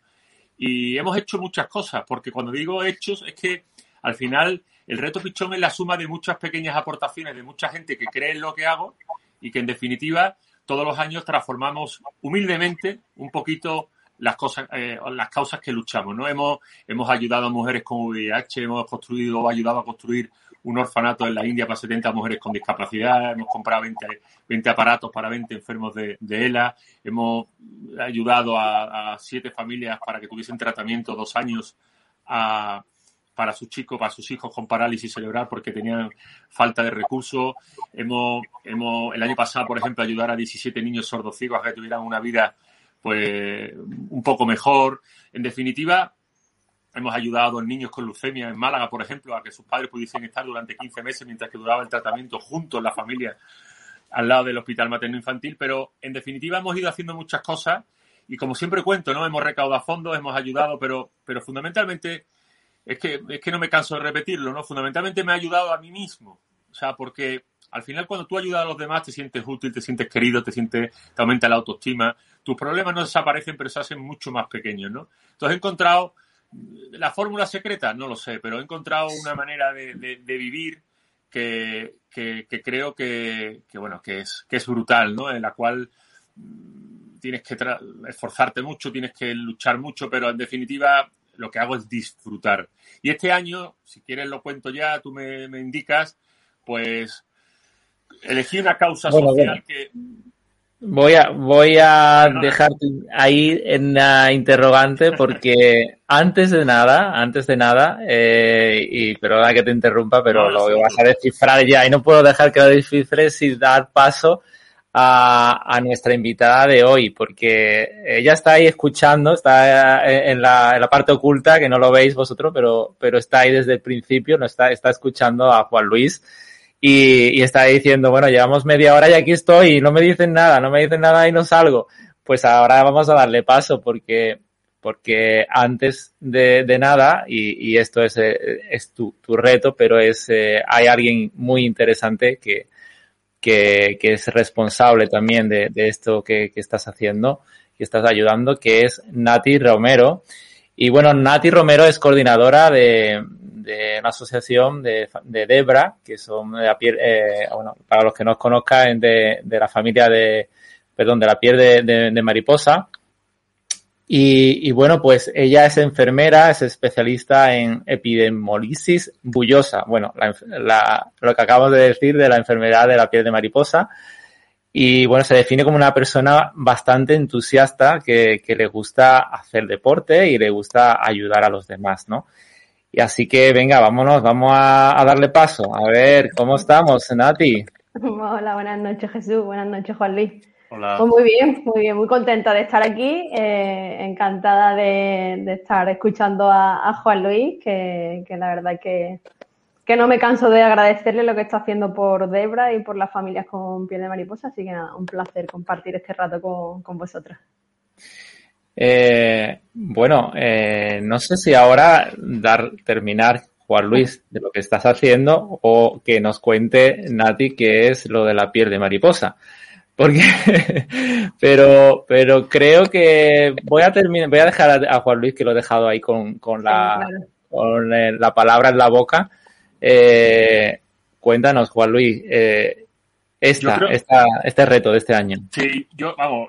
Y hemos hecho muchas cosas, porque cuando digo hechos es que al final el reto pichón es la suma de muchas pequeñas aportaciones de mucha gente que cree en lo que hago y que en definitiva todos los años transformamos humildemente un poquito las cosas, eh, las causas que luchamos, ¿no? Hemos, hemos ayudado a mujeres con VIH, hemos construido, ayudado a construir un orfanato en la India para 70 mujeres con discapacidad, hemos comprado 20, 20 aparatos para 20 enfermos de, de ELA, hemos ayudado a, siete familias para que tuviesen tratamiento dos años a, para sus chicos, para sus hijos con parálisis cerebral porque tenían falta de recursos. Hemos, hemos, el año pasado, por ejemplo, ayudar a 17 niños sordos ciegos a que tuvieran una vida pues un poco mejor. En definitiva, Hemos ayudado a niños con leucemia en Málaga, por ejemplo, a que sus padres pudiesen estar durante 15 meses mientras que duraba el tratamiento juntos, la familia, al lado del hospital materno infantil. Pero, en definitiva, hemos ido haciendo muchas cosas y, como siempre cuento, ¿no? Hemos recaudado fondos, hemos ayudado, pero, pero fundamentalmente, es que, es que no me canso de repetirlo, ¿no? Fundamentalmente me ha ayudado a mí mismo. O sea, porque al final cuando tú ayudas a los demás te sientes útil, te sientes querido, te sientes, te aumenta la autoestima. Tus problemas no desaparecen, pero se hacen mucho más pequeños, ¿no? Entonces he encontrado la fórmula secreta, no lo sé, pero he encontrado una manera de, de, de vivir que, que, que creo que, que, bueno, que es, que es brutal, ¿no? En la cual mm, tienes que esforzarte mucho, tienes que luchar mucho, pero en definitiva lo que hago es disfrutar. Y este año, si quieres lo cuento ya, tú me, me indicas, pues elegí una causa bueno, social que Voy a, voy a dejar ahí en la interrogante porque antes de nada, antes de nada, eh, y perdona que te interrumpa, pero no, lo vas a descifrar ya y no puedo dejar que lo descifres sin dar paso a, a, nuestra invitada de hoy, porque ella está ahí escuchando, está en la, en la, parte oculta, que no lo veis vosotros, pero, pero está ahí desde el principio, no está, está escuchando a Juan Luis y, y diciendo, bueno, llevamos media hora y aquí estoy y no me dicen nada, no me dicen nada y no salgo. Pues ahora vamos a darle paso porque, porque antes de, de nada, y, y, esto es, eh, es tu, tu, reto, pero es, eh, hay alguien muy interesante que, que, que es responsable también de, de esto que, que, estás haciendo, que estás ayudando, que es Nati Romero. Y bueno, Nati Romero es coordinadora de, de una asociación de, de Debra, que son de la piel, eh, bueno, para los que no os conozcan, de, de, la familia de, perdón, de la piel de, de, mariposa. Y, bueno, pues ella es enfermera, es especialista en epidemolisis bullosa. Bueno, lo que acabamos de decir de la enfermedad de la piel de mariposa. Y bueno, se define como una persona bastante entusiasta que, le gusta hacer deporte y le gusta ayudar a los demás, ¿no? Y así que venga, vámonos, vamos a, darle paso. A ver, ¿cómo estamos, Nati? Hola, buenas noches, Jesús. Buenas noches, Juan Luis. Pues muy bien, muy bien, muy contenta de estar aquí, eh, encantada de, estar escuchando a, Juan Luis, que, la verdad que, que no me canso de agradecerle lo que está haciendo por Debra y por las familias con piel de mariposa, así que nada, un placer compartir este rato con, con vosotras. Eh, bueno, eh, no sé si ahora dar terminar Juan Luis de lo que estás haciendo o que nos cuente Nati qué es lo de la piel de mariposa. Porque, pero, pero creo que voy a terminar, voy a dejar a, Juan Luis que lo he dejado ahí con, con la, con eh, la palabra en la boca. Eh, cuéntanos, Juan Luis, eh, esta, este reto de este año. Sí, yo, vamos,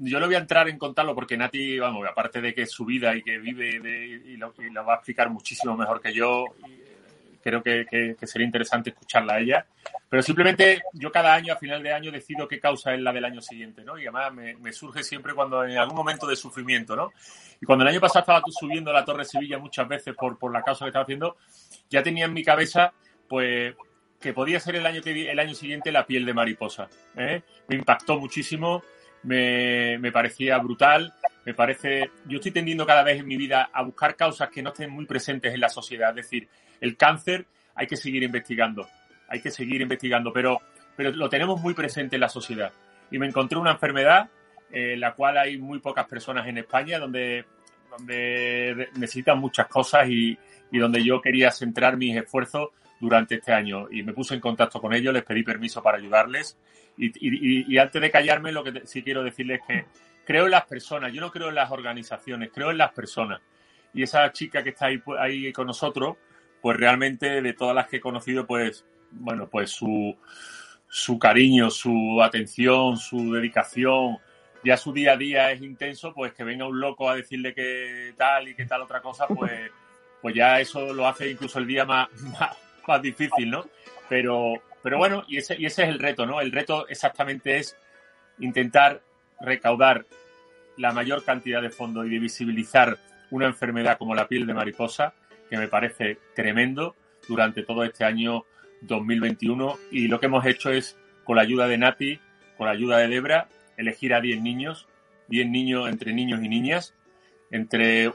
yo no voy a entrar en contarlo porque Nati, vamos, aparte de que es su vida y que vive y, lo, y, lo, va a explicar muchísimo mejor que yo, creo que, sería interesante escucharla a ella. Pero simplemente yo cada año, a final de año, decido qué causa es la del año siguiente, ¿no? Y además me, surge siempre cuando en algún momento de sufrimiento, ¿no? Y cuando el año pasado estaba subiendo la Torre Sevilla muchas veces por, por la causa que estaba haciendo, ya tenía en mi cabeza, pues, que podía ser el año, que, el año siguiente la piel de mariposa. ¿eh? Me impactó muchísimo, me, me parecía brutal, me parece, yo estoy tendiendo cada vez en mi vida a buscar causas que no estén muy presentes en la sociedad, es decir, el cáncer hay que seguir investigando, hay que seguir investigando, pero, pero lo tenemos muy presente en la sociedad. Y me encontré una enfermedad en eh, la cual hay muy pocas personas en España donde, donde necesitan muchas cosas y, y donde yo quería centrar mis esfuerzos durante este año. Y me puse en contacto con ellos, les pedí permiso para ayudarles. Y, y, antes de callarme, lo que sí quiero decirles es que creo en las personas, yo no creo en las organizaciones, creo en las personas. Y esa chica que está ahí, ahí con nosotros, pues realmente de todas las que he conocido, pues, bueno, pues su, su cariño, su atención, su dedicación, ya su día a día es intenso, pues que venga un loco a decirle que tal y que tal otra cosa, pues, pues ya eso lo hace incluso el día más, más, difícil, ¿no? Pero, pero bueno, y ese, y ese es el reto, ¿no? El reto exactamente es intentar recaudar la mayor cantidad de fondos y de visibilizar una enfermedad como la piel de mariposa que me parece tremendo durante todo este año 2021 y lo que hemos hecho es, con la ayuda de Nati, con la ayuda de Debra, elegir a 10 niños, 10 niños entre niños y niñas, entre eh,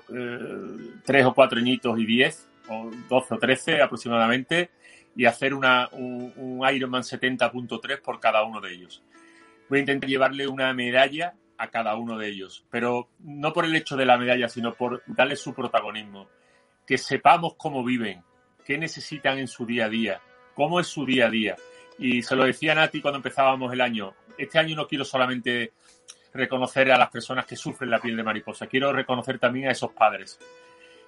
3 o 4 añitos y 10, o 12 o 13 aproximadamente, y hacer una, un, un Ironman 70.3 por cada uno de ellos. Voy a intentar llevarle una medalla a cada uno de ellos, pero no por el hecho de la medalla, sino por darle su protagonismo que sepamos cómo viven, qué necesitan en su día a día, cómo es su día a día. Y se lo decía Nati cuando empezábamos el año. Este año no quiero solamente reconocer a las personas que sufren la piel de mariposa, quiero reconocer también a esos padres.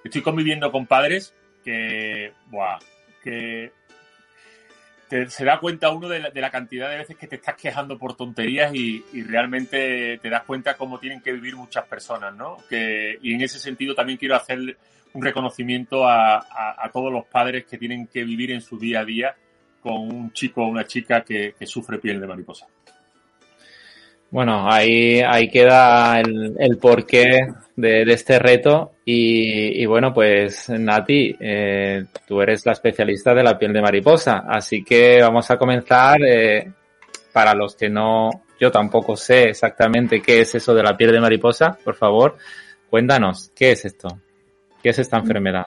Estoy conviviendo con padres que, buah, que se da cuenta uno de la, cantidad de veces que te estás quejando por tonterías y, realmente te das cuenta cómo tienen que vivir muchas personas, ¿no? Y en ese sentido también quiero hacer un reconocimiento a, todos los padres que tienen que vivir en su día a día con un chico o una chica que, sufre piel de mariposa. Bueno, ahí, ahí queda el, porqué de, este reto y, bueno, pues Nati, eh, tú eres la especialista de la piel de mariposa, así que vamos a comenzar. Eh, para los que no, yo tampoco sé exactamente qué es eso de la piel de mariposa, por favor, cuéntanos, ¿qué es esto? ¿Qué es esta enfermedad?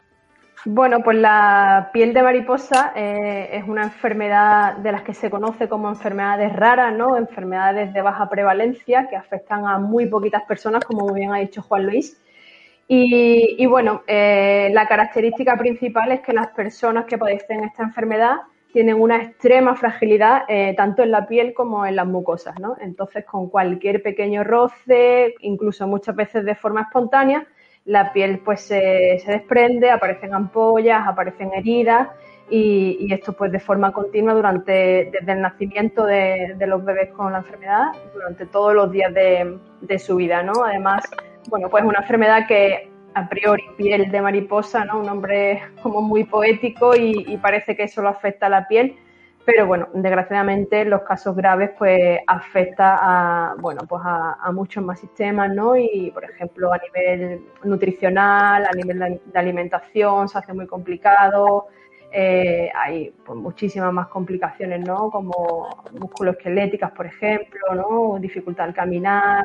Bueno, pues la piel de mariposa eh, es una enfermedad de las que se conoce como enfermedades raras, ¿no? Enfermedades de baja prevalencia que afectan a muy poquitas personas, como muy bien ha dicho Juan Luis. Y, bueno, eh, la característica principal es que las personas que padecen esta enfermedad tienen una extrema fragilidad eh, tanto en la piel como en las mucosas, ¿no? Entonces, con cualquier pequeño roce, incluso muchas veces de forma espontánea, la piel pues se, desprende, aparecen ampollas, aparecen heridas y, esto pues de forma continua durante desde el nacimiento de, los bebés con la enfermedad durante todos los días de, su vida, ¿no? Además bueno, pues una enfermedad que a priori piel de mariposa, ¿no? Un nombre como muy poético y, y parece que solo afecta a la piel, pero bueno, desgraciadamente los casos graves pues afecta a, bueno, pues a, muchos más sistemas, ¿no? Y por ejemplo a nivel nutricional, a nivel de alimentación se hace muy complicado, eh, hay pues, muchísimas más complicaciones, ¿no? Como musculoesqueléticas, por ejemplo, ¿no? Dificultad al caminar,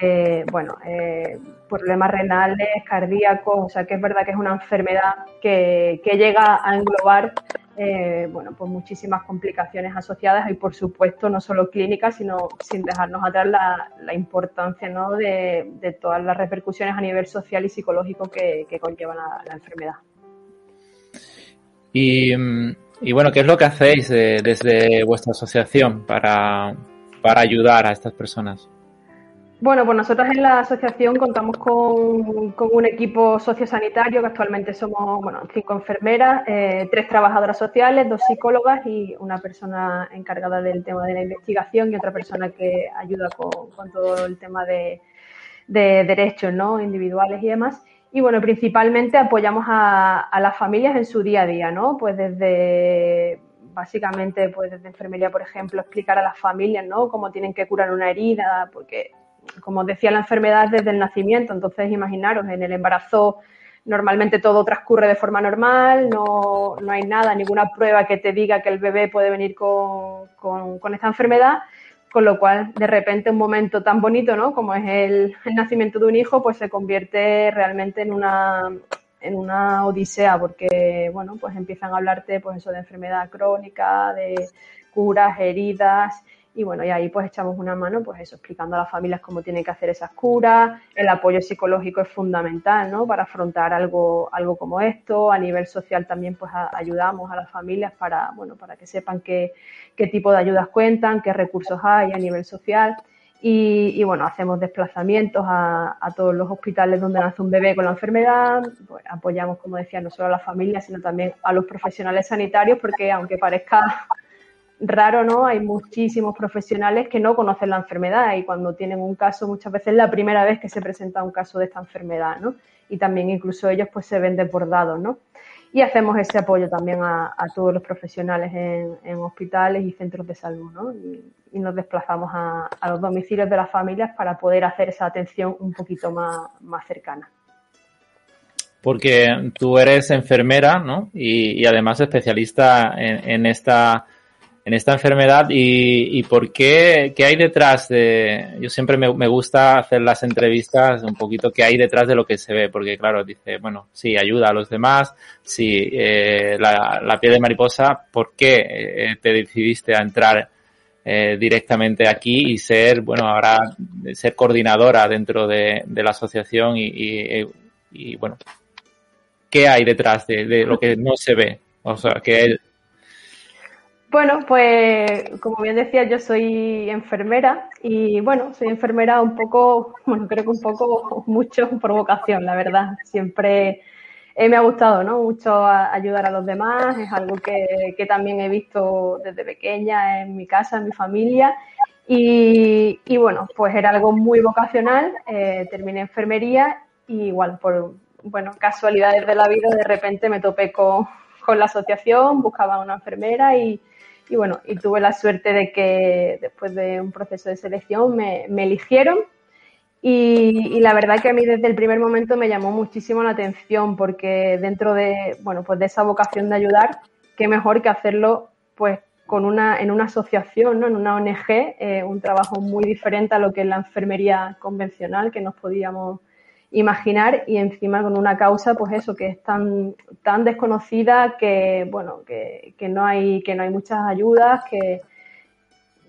eh, bueno, eh, problemas renales, cardíacos, o sea que es verdad que es una enfermedad que, que llega a englobar eh, bueno, pues muchísimas complicaciones asociadas y por supuesto no solo clínicas, sino sin dejarnos atrás la, importancia ¿no? de, todas las repercusiones a nivel social y psicológico que, que conllevan la, enfermedad. Y, bueno, ¿qué es lo que hacéis eh, desde vuestra asociación para ayudar a estas personas? Bueno, pues nosotros en la asociación contamos con, un equipo sociosanitario que actualmente somos bueno, cinco enfermeras, eh, tres trabajadoras sociales, dos psicólogas y una persona encargada del tema de la investigación y otra persona que ayuda con, todo el tema de, derechos ¿no? individuales y demás. Y bueno, principalmente apoyamos a, a, las familias en su día a día, ¿no? Pues desde básicamente pues desde enfermería, por ejemplo, explicar a las familias, ¿no? Cómo tienen que curar una herida, porque como decía, la enfermedad es desde el nacimiento, entonces imaginaros, en el embarazo normalmente todo transcurre de forma normal, no, no hay nada, ninguna prueba que te diga que el bebé puede venir con, con, esta enfermedad, con lo cual de repente un momento tan bonito, ¿no? Como es el, el, nacimiento de un hijo, pues se convierte realmente en una, en una odisea, porque, bueno, pues empiezan a hablarte, pues eso de enfermedad crónica, de curas, heridas, y bueno, y ahí pues echamos una mano, pues eso, explicando a las familias cómo tienen que hacer esas curas. El apoyo psicológico es fundamental, ¿no? Para afrontar algo, algo como esto. A nivel social también pues ayudamos a las familias para, bueno, para que sepan qué, qué tipo de ayudas cuentan, qué recursos hay a nivel social. Y, bueno, hacemos desplazamientos a, a, todos los hospitales donde nace un bebé con la enfermedad. Pues, apoyamos, como decía, no solo a las familias, sino también a los profesionales sanitarios, porque aunque parezca raro, ¿no? Hay muchísimos profesionales que no conocen la enfermedad y cuando tienen un caso, muchas veces es la primera vez que se presenta un caso de esta enfermedad, ¿no? Y también incluso ellos pues se ven desbordados, ¿no? Y hacemos ese apoyo también a, todos los profesionales en, hospitales y centros de salud, ¿no? Y, nos desplazamos a, los domicilios de las familias para poder hacer esa atención un poquito más, más cercana. Porque tú eres enfermera, ¿no? Y, además especialista en esta en esta enfermedad y, y por qué, qué hay detrás de... Yo siempre me, me, gusta hacer las entrevistas un poquito qué hay detrás de lo que se ve, porque claro, dice, bueno, sí, ayuda a los demás, sí, eh, la, la, piel de mariposa, ¿por qué eh, te decidiste a entrar eh, directamente aquí y ser, bueno, ahora ser coordinadora dentro de, de la asociación y, y, y, bueno, ¿qué hay detrás de, de lo que no se ve? O sea, que bueno, pues como bien decía, yo soy enfermera y bueno, soy enfermera un poco, bueno, creo que un poco, mucho por vocación, la verdad. Siempre eh, me ha gustado, ¿no? Mucho ayudar a los demás, es algo que, que, también he visto desde pequeña en mi casa, en mi familia. Y, y bueno, pues era algo muy vocacional, eh, terminé enfermería y igual por, bueno, casualidades de la vida, de repente me topé con, con la asociación, buscaba una enfermera y y bueno, y tuve la suerte de que después de un proceso de selección me, me eligieron. Y, la verdad que a mí desde el primer momento me llamó muchísimo la atención porque dentro de, bueno, pues de esa vocación de ayudar, qué mejor que hacerlo pues con una, en una asociación, ¿no? en una ONG, eh, un trabajo muy diferente a lo que es la enfermería convencional que nos podíamos imaginar y encima con una causa, pues eso, que es tan, tan desconocida que, bueno, que, que no hay, que no hay muchas ayudas, que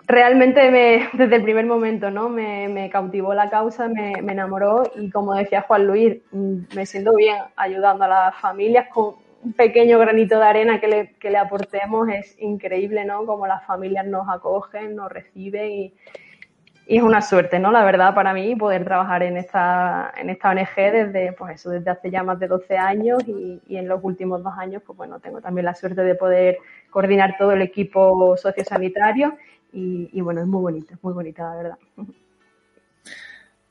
realmente me, desde el primer momento, ¿no? Me, me cautivó la causa, me, me, enamoró y como decía Juan Luis, mm, me siento bien ayudando a las familias con un pequeño granito de arena que le, que le aportemos, es increíble, ¿no? Como las familias nos acogen, nos reciben y, y es una suerte, ¿no? La verdad, para mí, poder trabajar en esta, en esta ONG desde, pues eso, desde hace ya más de 12 años y, en los últimos dos años, pues bueno, tengo también la suerte de poder coordinar todo el equipo sociosanitario y, y bueno, es muy bonito, es muy bonita, la verdad.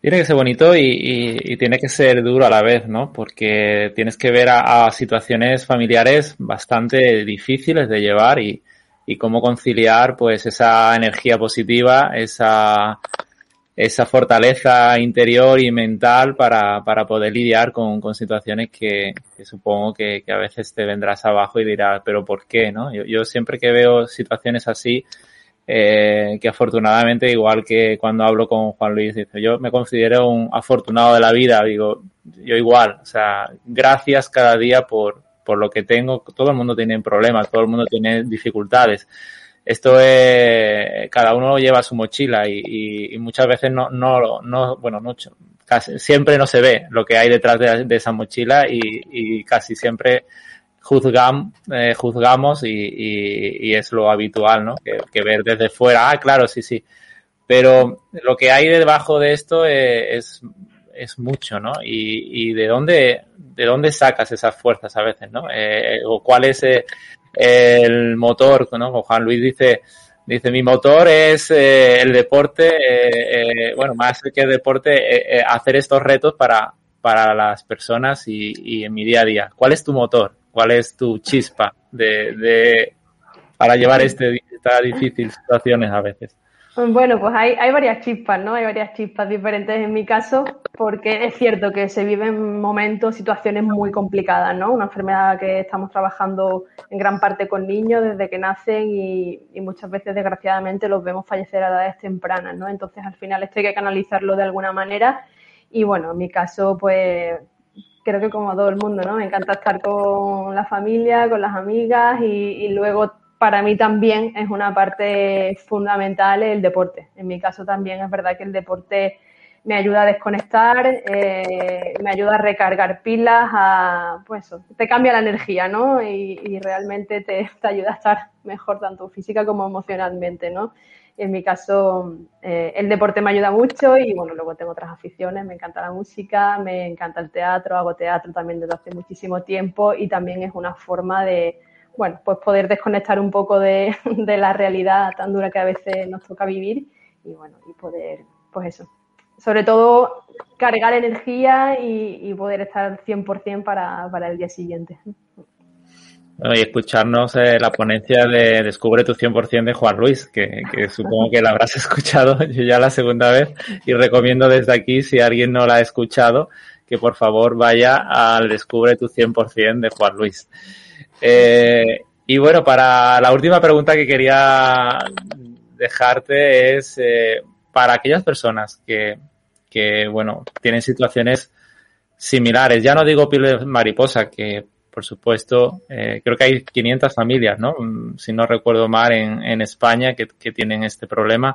Tiene que ser bonito y, tiene que ser duro a la vez, ¿no? Porque tienes que ver a, situaciones familiares bastante difíciles de llevar y, y cómo conciliar pues esa energía positiva, esa, esa fortaleza interior y mental para, para poder lidiar con, con situaciones que, supongo que, a veces te vendrás abajo y dirás, pero ¿por qué? ¿no? Yo, yo siempre que veo situaciones así, eh, que afortunadamente, igual que cuando hablo con Juan Luis, dice, yo me considero un afortunado de la vida, digo, yo igual, o sea, gracias cada día por, por lo que tengo, todo el mundo tiene problemas, todo el mundo tiene dificultades. Esto es, cada uno lleva su mochila y, y, muchas veces no, no, no, bueno, no, casi, siempre no se ve lo que hay detrás de, de esa mochila y, y casi siempre juzgam, eh, juzgamos y, es lo habitual, ¿no? Que, ver desde fuera, ah, claro, sí, sí. Pero lo que hay debajo de esto eh, es, es mucho, ¿no? Y, de dónde de dónde sacas esas fuerzas a veces, ¿no? Eh, o cuál es el motor, ¿no? Juan Luis dice, dice, mi motor es el deporte, bueno, más que el deporte, hacer estos retos para, para las personas y en mi día a día. ¿Cuál es tu motor? ¿Cuál es tu chispa de, para llevar este, esta difícil situaciones a veces? Bueno, pues hay, hay varias chispas, ¿no? Hay varias chispas diferentes en mi caso, porque es cierto que se viven momentos, situaciones muy complicadas, ¿no? Una enfermedad que estamos trabajando en gran parte con niños desde que nacen y, y muchas veces, desgraciadamente, los vemos fallecer a edades tempranas, ¿no? Entonces, al final, esto hay que canalizarlo de alguna manera. Y bueno, en mi caso, pues creo que como todo el mundo, ¿no? Me encanta estar con la familia, con las amigas y, luego para mí también es una parte fundamental el deporte. En mi caso también es verdad que el deporte me ayuda a desconectar, eh, me ayuda a recargar pilas, a, pues te cambia la energía, ¿no? Y, realmente te, ayuda a estar mejor tanto física como emocionalmente, ¿no? En mi caso, eh, el deporte me ayuda mucho y bueno, luego tengo otras aficiones, me encanta la música, me encanta el teatro, hago teatro también desde hace muchísimo tiempo y también es una forma de, bueno, pues poder desconectar un poco de, la realidad tan dura que a veces nos toca vivir y bueno, y poder, pues eso, sobre todo cargar energía y, poder estar 100% para, para el día siguiente y escucharnos eh, la ponencia de Descubre tu 100% de Juan Luis, que, supongo que la habrás escuchado yo ya la segunda vez y recomiendo desde aquí, si alguien no la ha escuchado, que por favor vaya al Descubre tu 100% de Juan Luis. Eh, y bueno, para la última pregunta que quería dejarte es eh, para aquellas personas que, que, bueno, tienen situaciones similares. Ya no digo piel mariposa, que por supuesto. Eh, creo que hay 500 familias, ¿no? Mm, si no recuerdo mal, en, en España que, que, tienen este problema,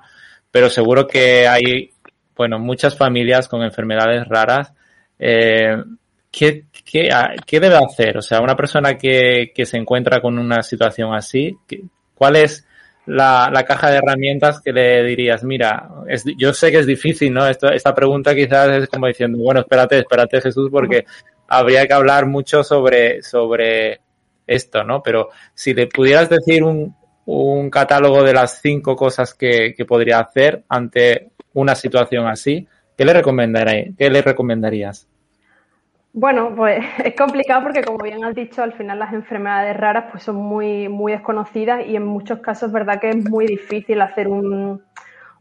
pero seguro que hay, bueno, muchas familias con enfermedades raras. Eh, ¿qué, qué, qué, debe hacer? O sea, una persona que, que se encuentra con una situación así, ¿cuál es la, la, caja de herramientas que le dirías? Mira, es, yo sé que es difícil, ¿no? Esto, esta pregunta quizás es como diciendo, bueno, espérate, espérate Jesús, porque habría que hablar mucho sobre, sobre esto, ¿no? Pero si le pudieras decir un, un catálogo de las cinco cosas que, que, podría hacer ante una situación así, ¿qué le, recomendaría, qué le recomendarías? Bueno, pues es complicado porque como bien has dicho, al final las enfermedades raras pues son muy, muy desconocidas y en muchos casos es verdad que es muy difícil hacer un,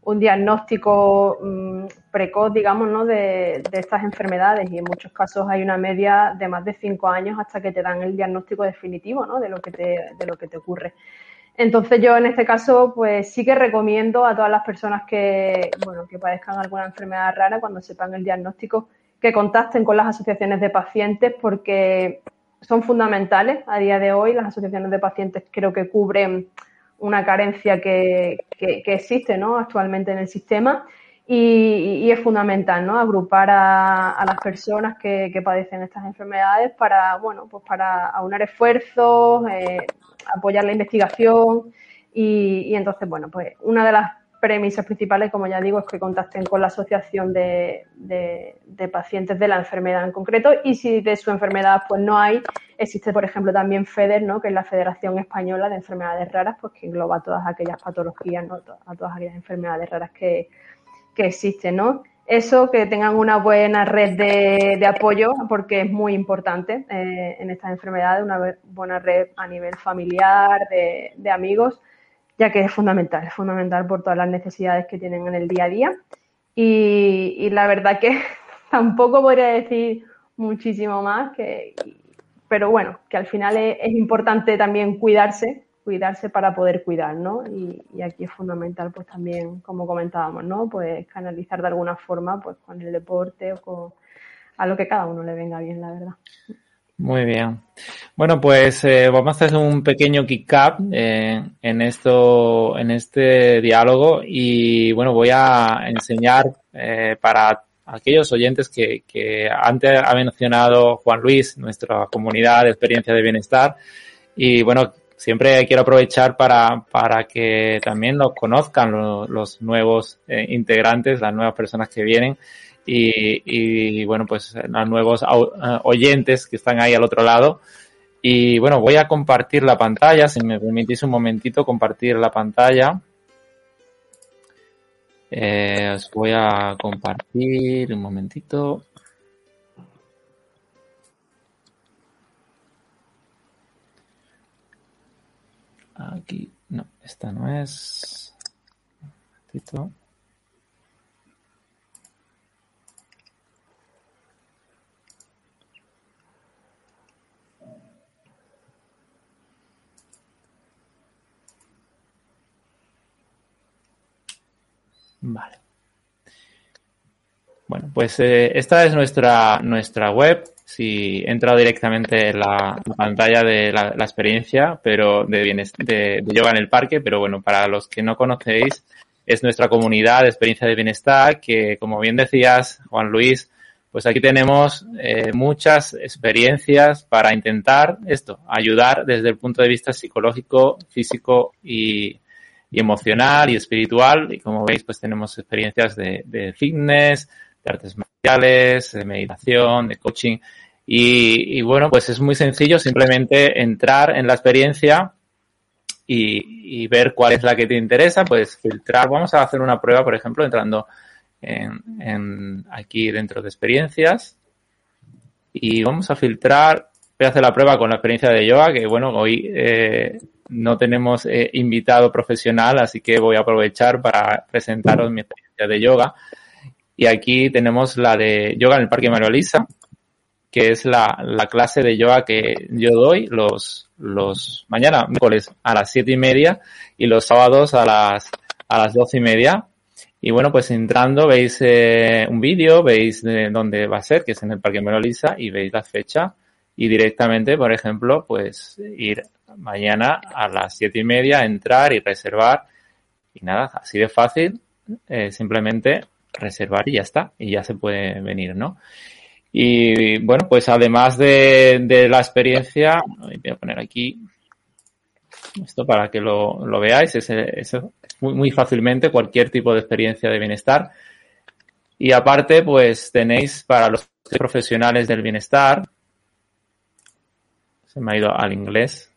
un diagnóstico mm, precoz, digamos, ¿no? de, estas enfermedades y en muchos casos hay una media de más de cinco años hasta que te dan el diagnóstico definitivo ¿no? de, lo que te, de lo que te ocurre. Entonces yo en este caso pues sí que recomiendo a todas las personas que, bueno, que padezcan alguna enfermedad rara cuando sepan el diagnóstico que contacten con las asociaciones de pacientes porque son fundamentales a día de hoy. Las asociaciones de pacientes creo que cubren una carencia que, existe ¿no? actualmente en el sistema y, es fundamental ¿no? agrupar a, las personas que, padecen estas enfermedades para, bueno, pues para aunar esfuerzos, eh, apoyar la investigación y, y, entonces, bueno, pues una de las premisas principales, como ya digo, es que contacten con la asociación de, pacientes de la enfermedad en concreto y si de su enfermedad pues no hay, existe por ejemplo también FEDER, ¿no? que es la Federación Española de Enfermedades Raras, pues que engloba todas aquellas patologías, ¿no? a todas aquellas enfermedades raras que, existen, ¿no? eso, que tengan una buena red de, apoyo, porque es muy importante eh, en estas enfermedades, una buena red a nivel familiar, de, amigos, ya que es fundamental, es fundamental por todas las necesidades que tienen en el día a día. Y, la verdad que tampoco podría decir muchísimo más, que, pero bueno, que al final es importante también cuidarse cuidarse para poder cuidar, ¿no? Y, aquí es fundamental, pues también, como comentábamos, ¿no? Pues canalizar de alguna forma, pues con el deporte o con a lo que cada uno le venga bien, la verdad. Muy bien. Bueno, pues eh, vamos a hacer un pequeño kick-up eh, en esto, en este diálogo y bueno, voy a enseñar eh, para aquellos oyentes que, que antes ha mencionado Juan Luis, nuestra comunidad de experiencia de bienestar, y bueno, siempre quiero aprovechar para, para que también lo conozcan los nuevos eh, integrantes, las nuevas personas que vienen y, bueno, pues los nuevos oyentes que están ahí al otro lado. Y bueno, voy a compartir la pantalla, si me permitís un momentito compartir la pantalla. Eh, os voy a compartir un momentito. Aquí, no, esta no es. Un Vale. Bueno, pues eh, esta es nuestra, nuestra web si he entrado directamente en la, pantalla de la, experiencia, pero de, de, yoga en el parque, pero bueno, para los que no conocéis, es nuestra comunidad de experiencia de bienestar, que como bien decías, Juan Luis, pues aquí tenemos eh, muchas experiencias para intentar esto, ayudar desde el punto de vista psicológico, físico y, emocional y espiritual. Y como veis, pues tenemos experiencias de, de fitness, de artes marciales, de meditación, de coaching. Y, bueno, pues es muy sencillo simplemente entrar en la experiencia y, ver cuál es la que te interesa, pues filtrar. Vamos a hacer una prueba, por ejemplo, entrando en, aquí dentro de experiencias y vamos a filtrar. Voy a hacer la prueba con la experiencia de yoga, que bueno, hoy eh, no tenemos eh, invitado profesional, así que voy a aprovechar para presentaros mi experiencia de yoga. Y aquí tenemos la de yoga en el Parque María Lisa, que es la, la, clase de yoga que yo doy los, los mañana, miércoles a las siete y media y los sábados a las, a las doce y media. Y bueno, pues entrando veis eh, un vídeo, veis de dónde va a ser, que es en el Parque Lisa, y veis la fecha y directamente, por ejemplo, pues ir mañana a las siete y media, entrar y reservar. Y nada, así de fácil, eh, simplemente reservar y ya está, y ya se puede venir, ¿no? Y bueno, pues además de, la experiencia, voy a poner aquí esto para que lo, veáis, es, es muy, muy, fácilmente cualquier tipo de experiencia de bienestar. Y aparte, pues tenéis para los profesionales del bienestar, se me ha ido al inglés,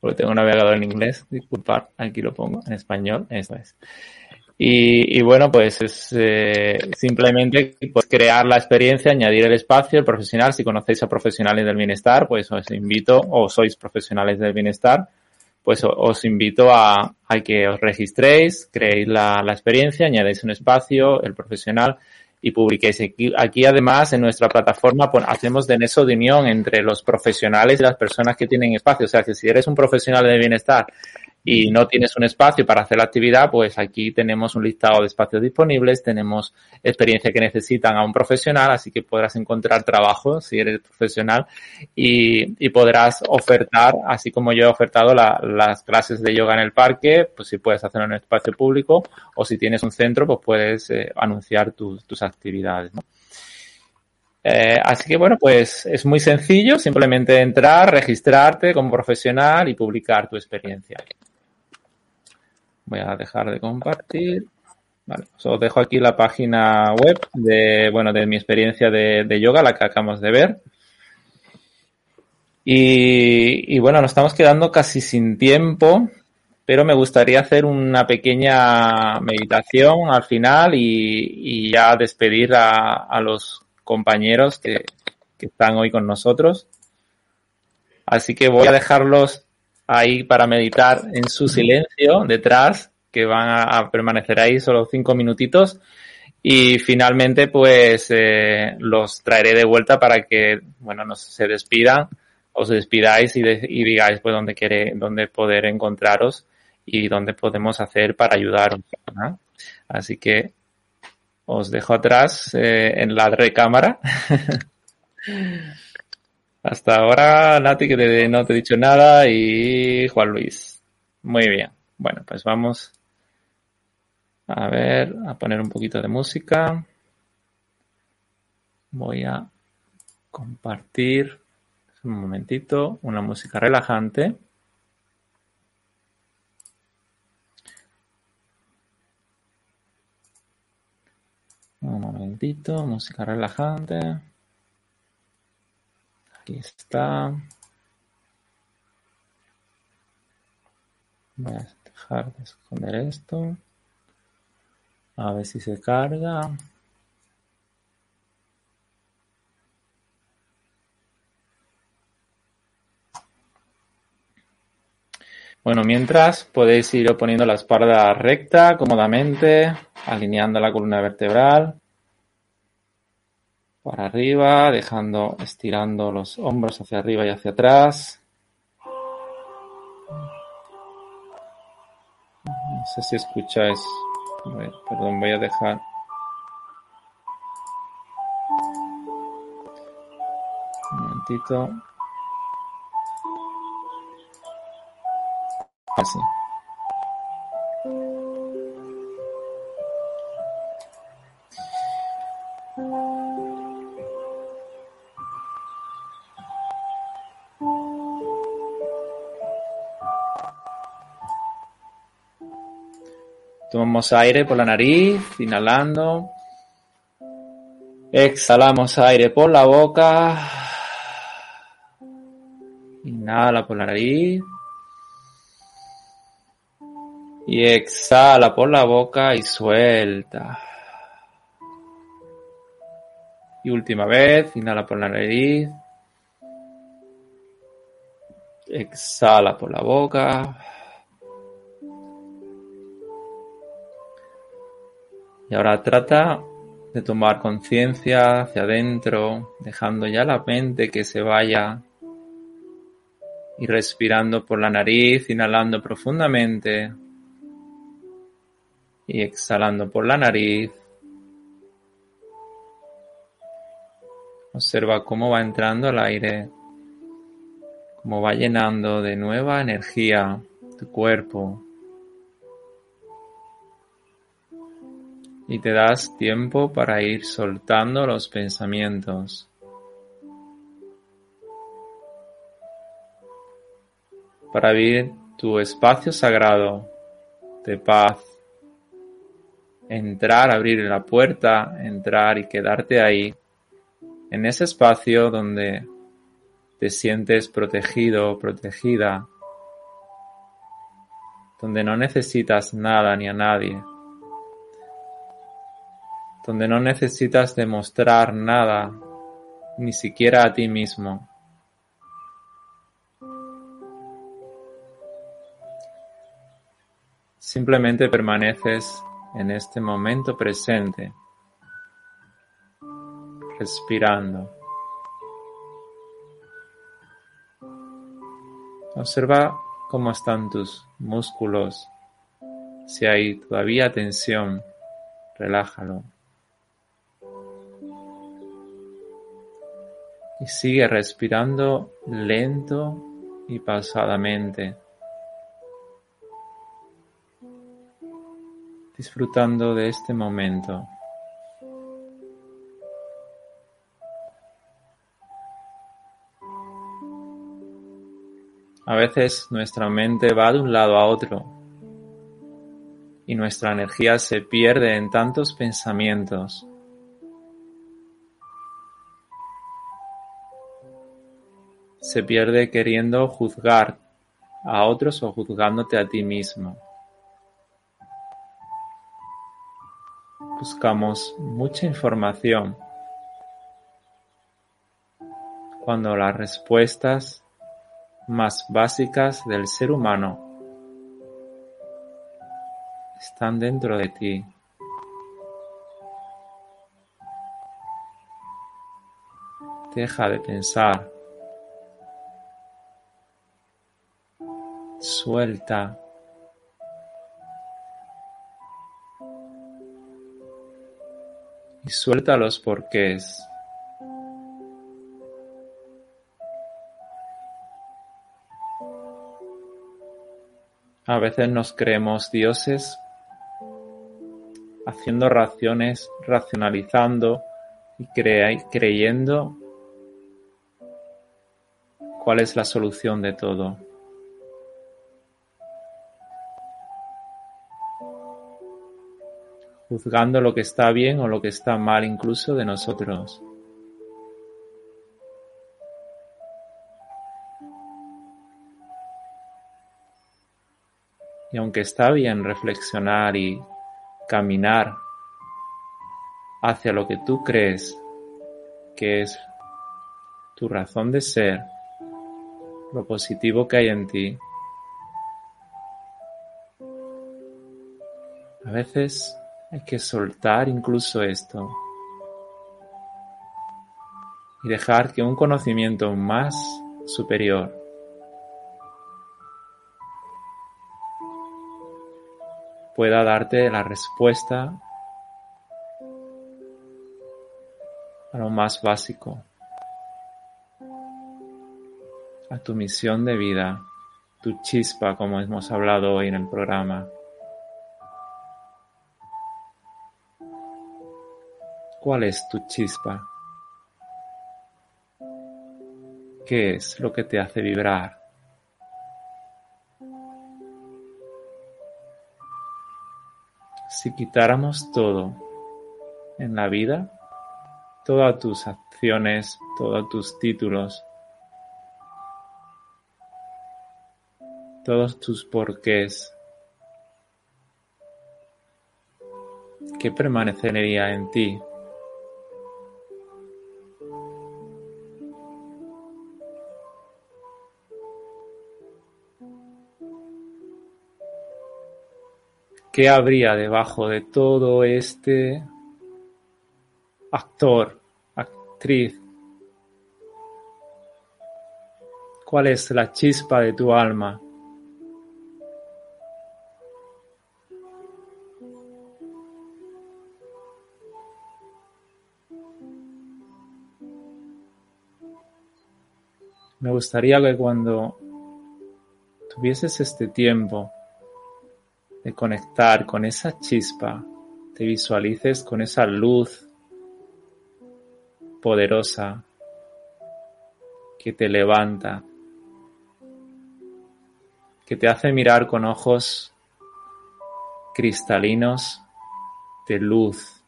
porque tengo un navegador en inglés, disculpad, aquí lo pongo en español, eso es. Y, bueno, pues es eh, simplemente pues, crear la experiencia, añadir el espacio, el profesional. Si conocéis a profesionales del bienestar, pues os invito, o sois profesionales del bienestar, pues os invito a, que os registréis, creéis la, experiencia, añadéis un espacio, el profesional y publiquéis. Aquí, aquí además en nuestra plataforma pues, hacemos de neso de unión entre los profesionales y las personas que tienen espacio. O sea que si eres un profesional de bienestar y no tienes un espacio para hacer la actividad, pues aquí tenemos un listado de espacios disponibles, tenemos experiencia que necesitan a un profesional, así que podrás encontrar trabajo si eres profesional y, y podrás ofertar, así como yo he ofertado las clases de yoga en el parque, pues si puedes hacerlo en un espacio público o si tienes un centro, pues puedes eh, anunciar tus, tus actividades. ¿no? Eh, así que bueno, pues es muy sencillo, simplemente entrar, registrarte como profesional y publicar tu experiencia. Voy a dejar de compartir. Vale, os dejo aquí la página web de, bueno, de mi experiencia de, yoga, la que acabamos de ver. Y, bueno, nos estamos quedando casi sin tiempo. pero me gustaría hacer una pequeña meditación al final y, ya despedir a, los compañeros que, están hoy con nosotros. Así que voy a dejarlos ahí para meditar en su silencio detrás, que van a, permanecer ahí solo cinco minutitos. Y finalmente, pues eh, los traeré de vuelta para que, bueno, nos se despidan, os despidáis y, y digáis pues dónde quiere, dónde poder encontraros y dónde podemos hacer para ayudaros. Así que os dejo atrás eh, en la recámara. Hasta ahora, Nati, que no te he dicho nada, y Juan Luis. Muy bien. Bueno, pues vamos a ver, a poner un poquito de música. Voy a compartir un momentito una música relajante. Un momentito, música relajante. Aquí está. Voy a dejar de esconder esto. A ver si se carga. Bueno, mientras podéis ir poniendo la espalda recta cómodamente, alineando la columna vertebral para arriba, dejando, estirando los hombros hacia arriba y hacia atrás. No sé si escucháis. Perdón, voy a dejar. Un momentito. Así. Tomamos aire por la nariz, inhalando. Exhalamos aire por la boca. Inhala por la nariz. Y exhala por la boca y suelta. Y última vez, inhala por la nariz. Exhala por la boca. Y ahora trata de tomar conciencia hacia adentro, dejando ya la mente que se vaya y respirando por la nariz, inhalando profundamente y exhalando por la nariz. Observa cómo va entrando el aire, cómo va llenando de nueva energía tu cuerpo. Y te das tiempo para ir soltando los pensamientos. Para vivir tu espacio sagrado de paz entrar, abrir la puerta, entrar y quedarte ahí, en ese espacio donde te sientes protegido, protegida, donde no necesitas nada ni a nadie, donde no necesitas demostrar nada, ni siquiera a ti mismo. Simplemente permaneces en este momento presente, respirando. Observa cómo están tus músculos. Si hay todavía tensión, relájalo. Y sigue respirando lento y pausadamente. disfrutando de este momento. A veces nuestra mente va de un lado a otro y nuestra energía se pierde en tantos pensamientos. Se pierde queriendo juzgar a otros o juzgándote a ti mismo. Buscamos mucha información cuando las respuestas más básicas del ser humano están dentro de ti. Deja de pensar. Suelta. Y suelta los porqués. A veces nos creemos dioses haciendo raciones, racionalizando y creyendo cuál es la solución de todo. Juzgando lo que está bien o lo que está mal incluso de nosotros. Y aunque está bien reflexionar y caminar hacia lo que tú crees que es tu razón de ser, lo positivo que hay en ti, a veces hay que soltar incluso esto. Y dejar que un conocimiento más superior. Pueda darte la respuesta a lo más básico, a tu misión de vida, tu chispa, como hemos hablado hoy en el programa. ¿Cuál es tu chispa? ¿Qué es lo que te hace vibrar? si quitáramos todo en la vida, todas tus acciones, todos tus títulos, todos tus porqués, ¿qué permanecería en ti? ¿Qué habría debajo de todo este actor, actriz? ¿Cuál es la chispa de tu alma? Me gustaría que cuando tuvieses este tiempo de conectar con esa chispa, te visualices con esa luz poderosa que te levanta, que te hace mirar con ojos cristalinos de luz,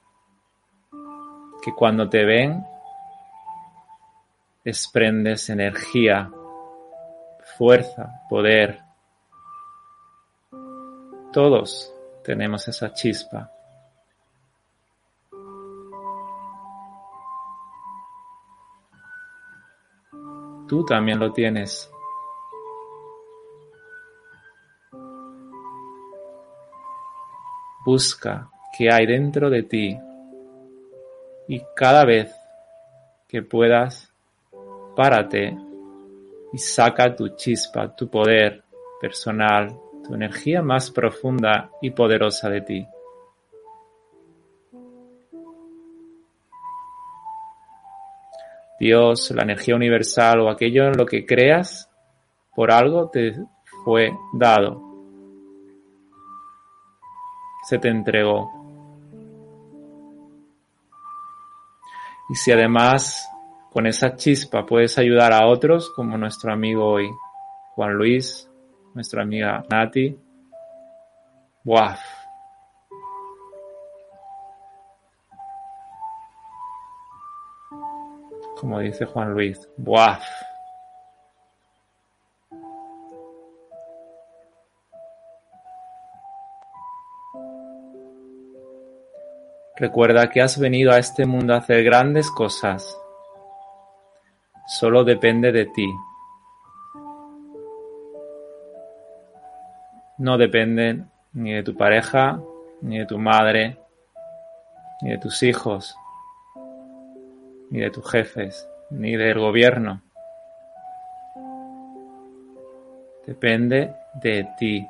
que cuando te ven desprendes energía, fuerza, poder, todos tenemos esa chispa. Tú también lo tienes. Busca qué hay dentro de ti y cada vez que puedas, párate y saca tu chispa, tu poder personal, tu energía más profunda y poderosa de ti. Dios, la energía universal o aquello en lo que creas, por algo te fue dado. Se te entregó. Y si además con esa chispa puedes ayudar a otros, como nuestro amigo hoy, Juan Luis, nuestra amiga Nati. ¡Wow! Como dice Juan Luis, ¡Wow! Recuerda que has venido a este mundo a hacer grandes cosas. Solo depende de ti. No depende ni de tu pareja, ni de tu madre, ni de tus hijos, ni de tus jefes, ni del gobierno. Depende de ti.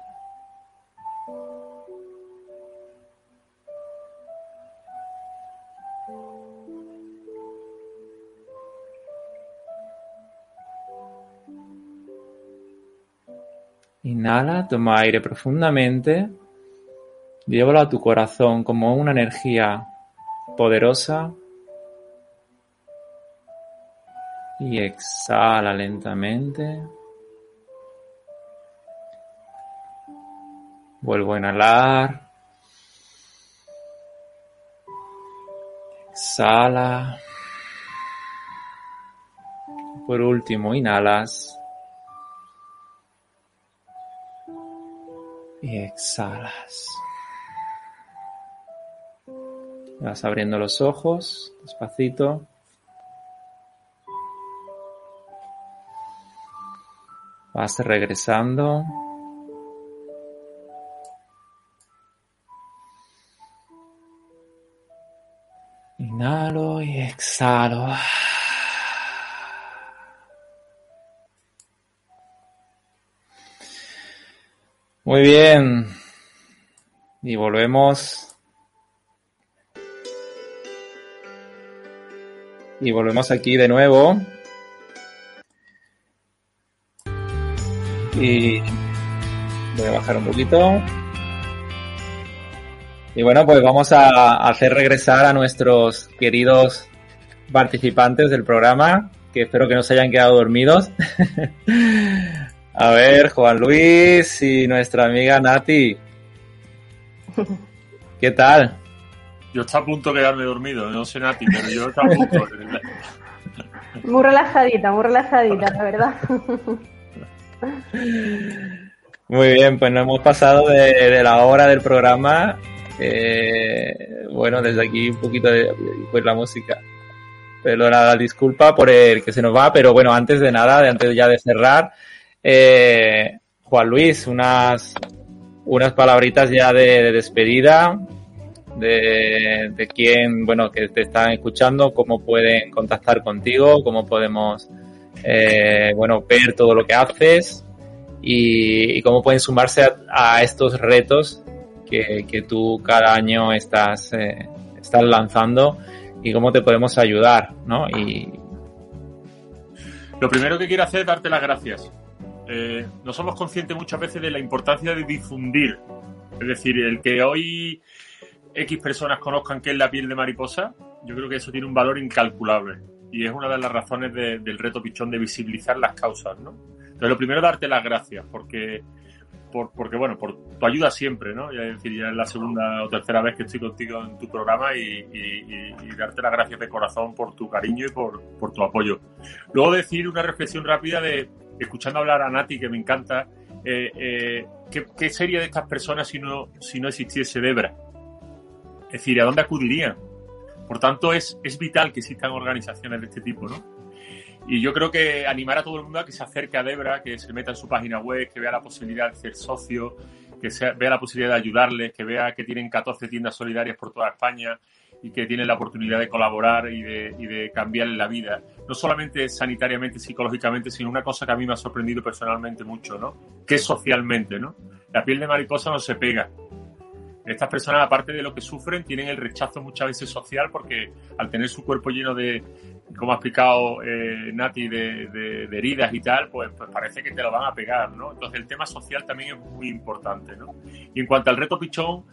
Inhala, toma aire profundamente, llévalo a tu corazón como una energía poderosa y exhala lentamente. Vuelvo a inhalar. Exhala. Por último, inhalas. Y exhalas. Vas abriendo los ojos despacito. Vas regresando. Inhalo y exhalo. Muy bien. Y volvemos. Y volvemos aquí de nuevo. Y voy a bajar un poquito. Y bueno, pues vamos a hacer regresar a nuestros queridos participantes del programa, que espero que no se hayan quedado dormidos. a ver, Juan Luis y nuestra amiga Nati. ¿Qué tal? Yo estoy a punto de quedarme dormido, no sé Nati, pero yo estoy a punto. muy relajadita, muy relajadita, la verdad. Muy bien, pues nos hemos pasado de, la hora del programa. Eh, bueno, desde aquí un poquito de pues la música. Perdona la disculpa por el que se nos va, pero bueno, antes de nada, antes ya de cerrar, eh, Juan Luis, unas, unas palabritas ya de, despedida de, de quién, bueno, que te están escuchando, cómo pueden contactar contigo, cómo podemos, eh, bueno, ver todo lo que haces y, cómo pueden sumarse a, estos retos que, que, tú cada año estás, eh, estás lanzando y cómo te podemos ayudar, ¿no? Y... Lo primero que quiero hacer es darte las gracias. Eh, no somos conscientes muchas veces de la importancia de difundir. Es decir, el que hoy X personas conozcan qué es la piel de mariposa, yo creo que eso tiene un valor incalculable. Y es una de las razones del reto Pichón de visibilizar las causas, ¿no? Pero lo primero, darte las gracias, porque, porque bueno, por tu ayuda siempre, ¿no? Ya, es decir, ya es la segunda o tercera vez que estoy contigo en tu programa y, darte las gracias de corazón por tu cariño y por, tu apoyo. Luego decir una reflexión rápida de, escuchando hablar a Nati, que me encanta, eh, eh, ¿qué, sería de estas personas si no, si no existiese Debra? Es decir, ¿a dónde acudirían? Por tanto, es, es vital que existan organizaciones de este tipo, ¿no? Y yo creo que animar a todo el mundo a que se acerque a Debra, que se meta en su página web, que vea la posibilidad de ser socio, que vea la posibilidad de ayudarles, que vea que tienen 14 tiendas solidarias por toda España y que tienen la oportunidad de colaborar y de, cambiarle la vida. No solamente sanitariamente, psicológicamente, sino una cosa que a mí me ha sorprendido personalmente mucho, ¿no? Que es socialmente, ¿no? La piel de mariposa no se pega. Estas personas, aparte de lo que sufren, tienen el rechazo muchas veces social porque al tener su cuerpo lleno de, como ha explicado eh, Nati, de, heridas y tal, pues, pues, parece que te lo van a pegar, ¿no? Entonces el tema social también es muy importante, ¿no? Y en cuanto al reto pichón,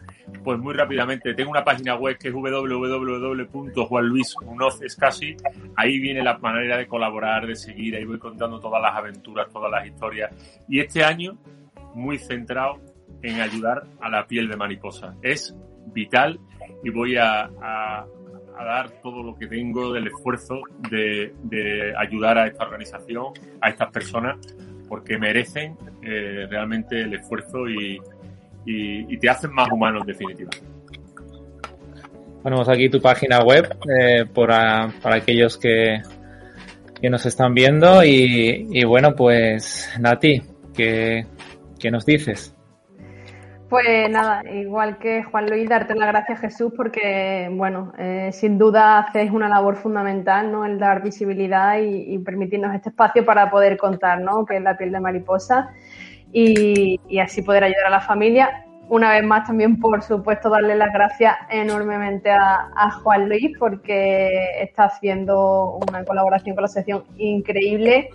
pues muy rápidamente, tengo una página web que es www.juanluisunozescasi, ahí viene la manera de colaborar, de seguir, ahí voy contando todas las aventuras, todas las historias. Y este año, muy centrado en ayudar a la piel de mariposa. Es vital y voy a a dar todo lo que tengo del esfuerzo de, ayudar a esta organización, a estas personas, porque merecen eh, realmente el esfuerzo y, te hacen más humanos, en definitiva. ponemos aquí tu página web eh, para, aquellos que, que nos están viendo y, bueno, pues Nati, ¿qué, ¿qué nos dices? Pues nada, igual que Juan Luis, darte las gracias Jesús porque, bueno, eh, sin duda haces una labor fundamental, ¿no? El dar visibilidad y, permitirnos este espacio para poder contar, ¿no? Que es la piel de mariposa y, así poder ayudar a la familia. Una vez más también, por supuesto, darle las gracias enormemente a, a Juan Luis porque está haciendo una colaboración con la sección increíble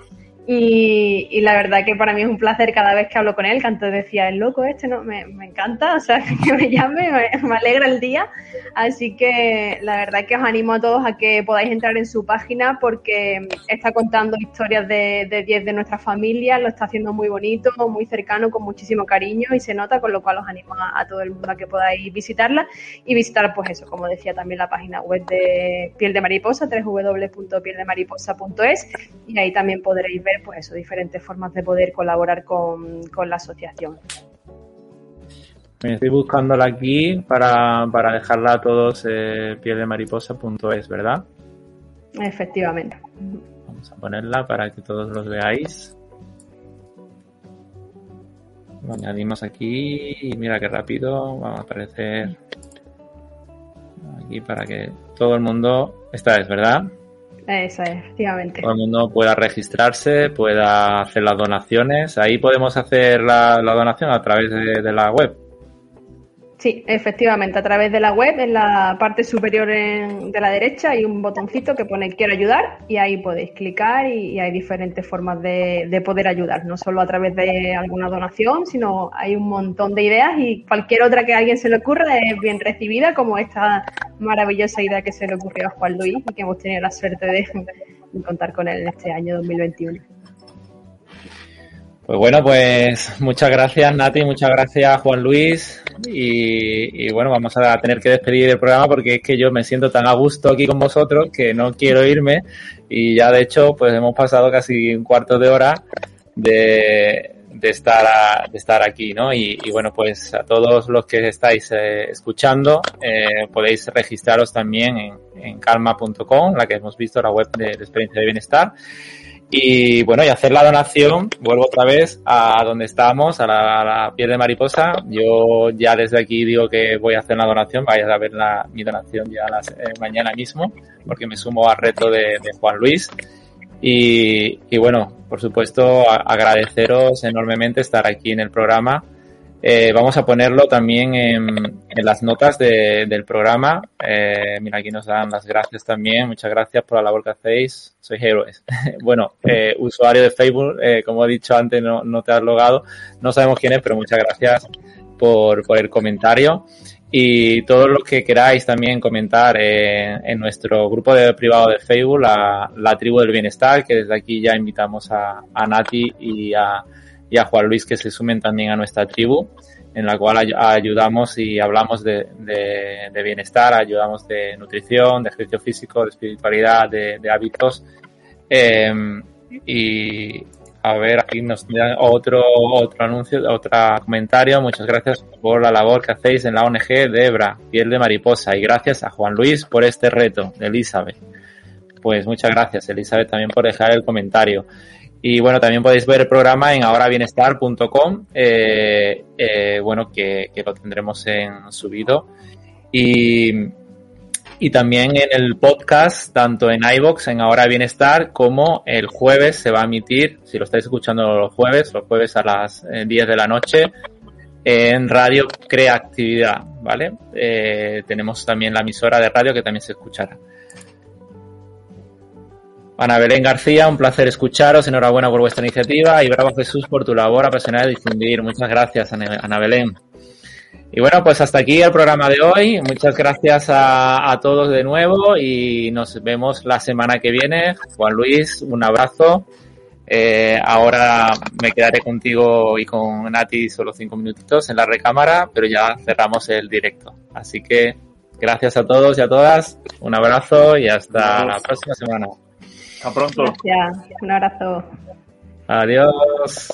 y, la verdad que para mí es un placer cada vez que hablo con él, que antes decía, el loco este, ¿no? Me, encanta, o sea, que me llame, me, alegra el día. Así que la verdad que os animo a todos a que podáis entrar en su página porque está contando historias de 10 de, nuestra familia, lo está haciendo muy bonito, muy cercano, con muchísimo cariño y se nota, con lo cual os animo a, todo el mundo a que podáis visitarla y visitar, pues eso, como decía también la página web de Piel de Mariposa, www.pieldemariposa.es y ahí también podréis ver pues eso, diferentes formas de poder colaborar con, la asociación. Estoy buscándola aquí para, dejarla a todos eh, pieldemariposa.es, ¿verdad? Efectivamente. Vamos a ponerla para que todos los veáis. Lo añadimos aquí y mira qué rápido va a aparecer aquí para que todo el mundo, esta es, ¿verdad? Eso efectivamente. Todo el mundo pueda registrarse, pueda hacer las donaciones. Ahí podemos hacer la, donación a través de, la web. Sí, efectivamente, a través de la web, en la parte superior de la derecha hay un botoncito que pone quiero ayudar y ahí podéis clicar y, hay diferentes formas de, poder ayudar, no solo a través de alguna donación, sino hay un montón de ideas y cualquier otra que a alguien se le ocurra es bien recibida, como esta maravillosa idea que se le ocurrió a Juan Luis y que hemos tenido la suerte de, de contar con él en este año 2021. Pues bueno, pues muchas gracias Nati, muchas gracias Juan Luis y, bueno, vamos a tener que despedir el programa porque es que yo me siento tan a gusto aquí con vosotros que no quiero irme y ya de hecho pues hemos pasado casi un cuarto de hora de, estar, de estar aquí, ¿no? Y, bueno, pues a todos los que estáis eh, escuchando eh, podéis registraros también en, en calma.com, la que hemos visto, la web de, de experiencia de bienestar. Y bueno, y hacer la donación, vuelvo otra vez a donde estábamos, a la, piel de mariposa. Yo ya desde aquí digo que voy a hacer la donación, vaya a ver la, mi donación ya eh, mañana mismo, porque me sumo al reto de, Juan Luis. Y, bueno, por supuesto, agradeceros enormemente estar aquí en el programa eh, vamos a ponerlo también en, las notas del programa. Eh, mira, aquí nos dan las gracias también. Muchas gracias por la labor que hacéis. Sois héroes. bueno, eh, usuario de Facebook, como he dicho antes, no, no, te has logado. No sabemos quién es, pero muchas gracias por, por el comentario. Y todos los que queráis también comentar en nuestro grupo de privado de Facebook, la, la, tribu del bienestar, que desde aquí ya invitamos a, a Nati y a y a Juan Luis que se sumen también a nuestra tribu, en la cual ayudamos y hablamos de, bienestar, ayudamos de nutrición, de ejercicio físico, de espiritualidad, de, hábitos. Em, y a ver, aquí nos dan otro, otro anuncio, otro comentario. Muchas gracias por la labor que hacéis en la ONG de Ebra, Piel de Mariposa. Y gracias a Juan Luis por este reto, de Elizabeth. Pues muchas gracias, Elizabeth, también por dejar el comentario. Y bueno, también podéis ver el programa en ahorabienestar.com, eh, eh, bueno, que, lo tendremos en subido. Y, y también en el podcast, tanto en iBox, en Ahora Bienestar, como el jueves se va a emitir, si lo estáis escuchando los jueves, los jueves a las 10 eh, de la noche, en Radio Creatividad, ¿vale? Eh, tenemos también la emisora de radio que también se escuchará. Ana Belén García, un placer escucharos, enhorabuena por vuestra iniciativa y bravo Jesús por tu labor apasionada de difundir. Muchas gracias, Ana Belén. Y bueno, pues hasta aquí el programa de hoy. Muchas gracias a, todos de nuevo y nos vemos la semana que viene. Juan Luis, un abrazo. Eh, ahora me quedaré contigo y con Nati solo cinco minutitos en la recámara, pero ya cerramos el directo. Así que gracias a todos y a todas. Un abrazo y hasta la próxima semana. Hasta pronto. Gracias. Un abrazo. Adiós.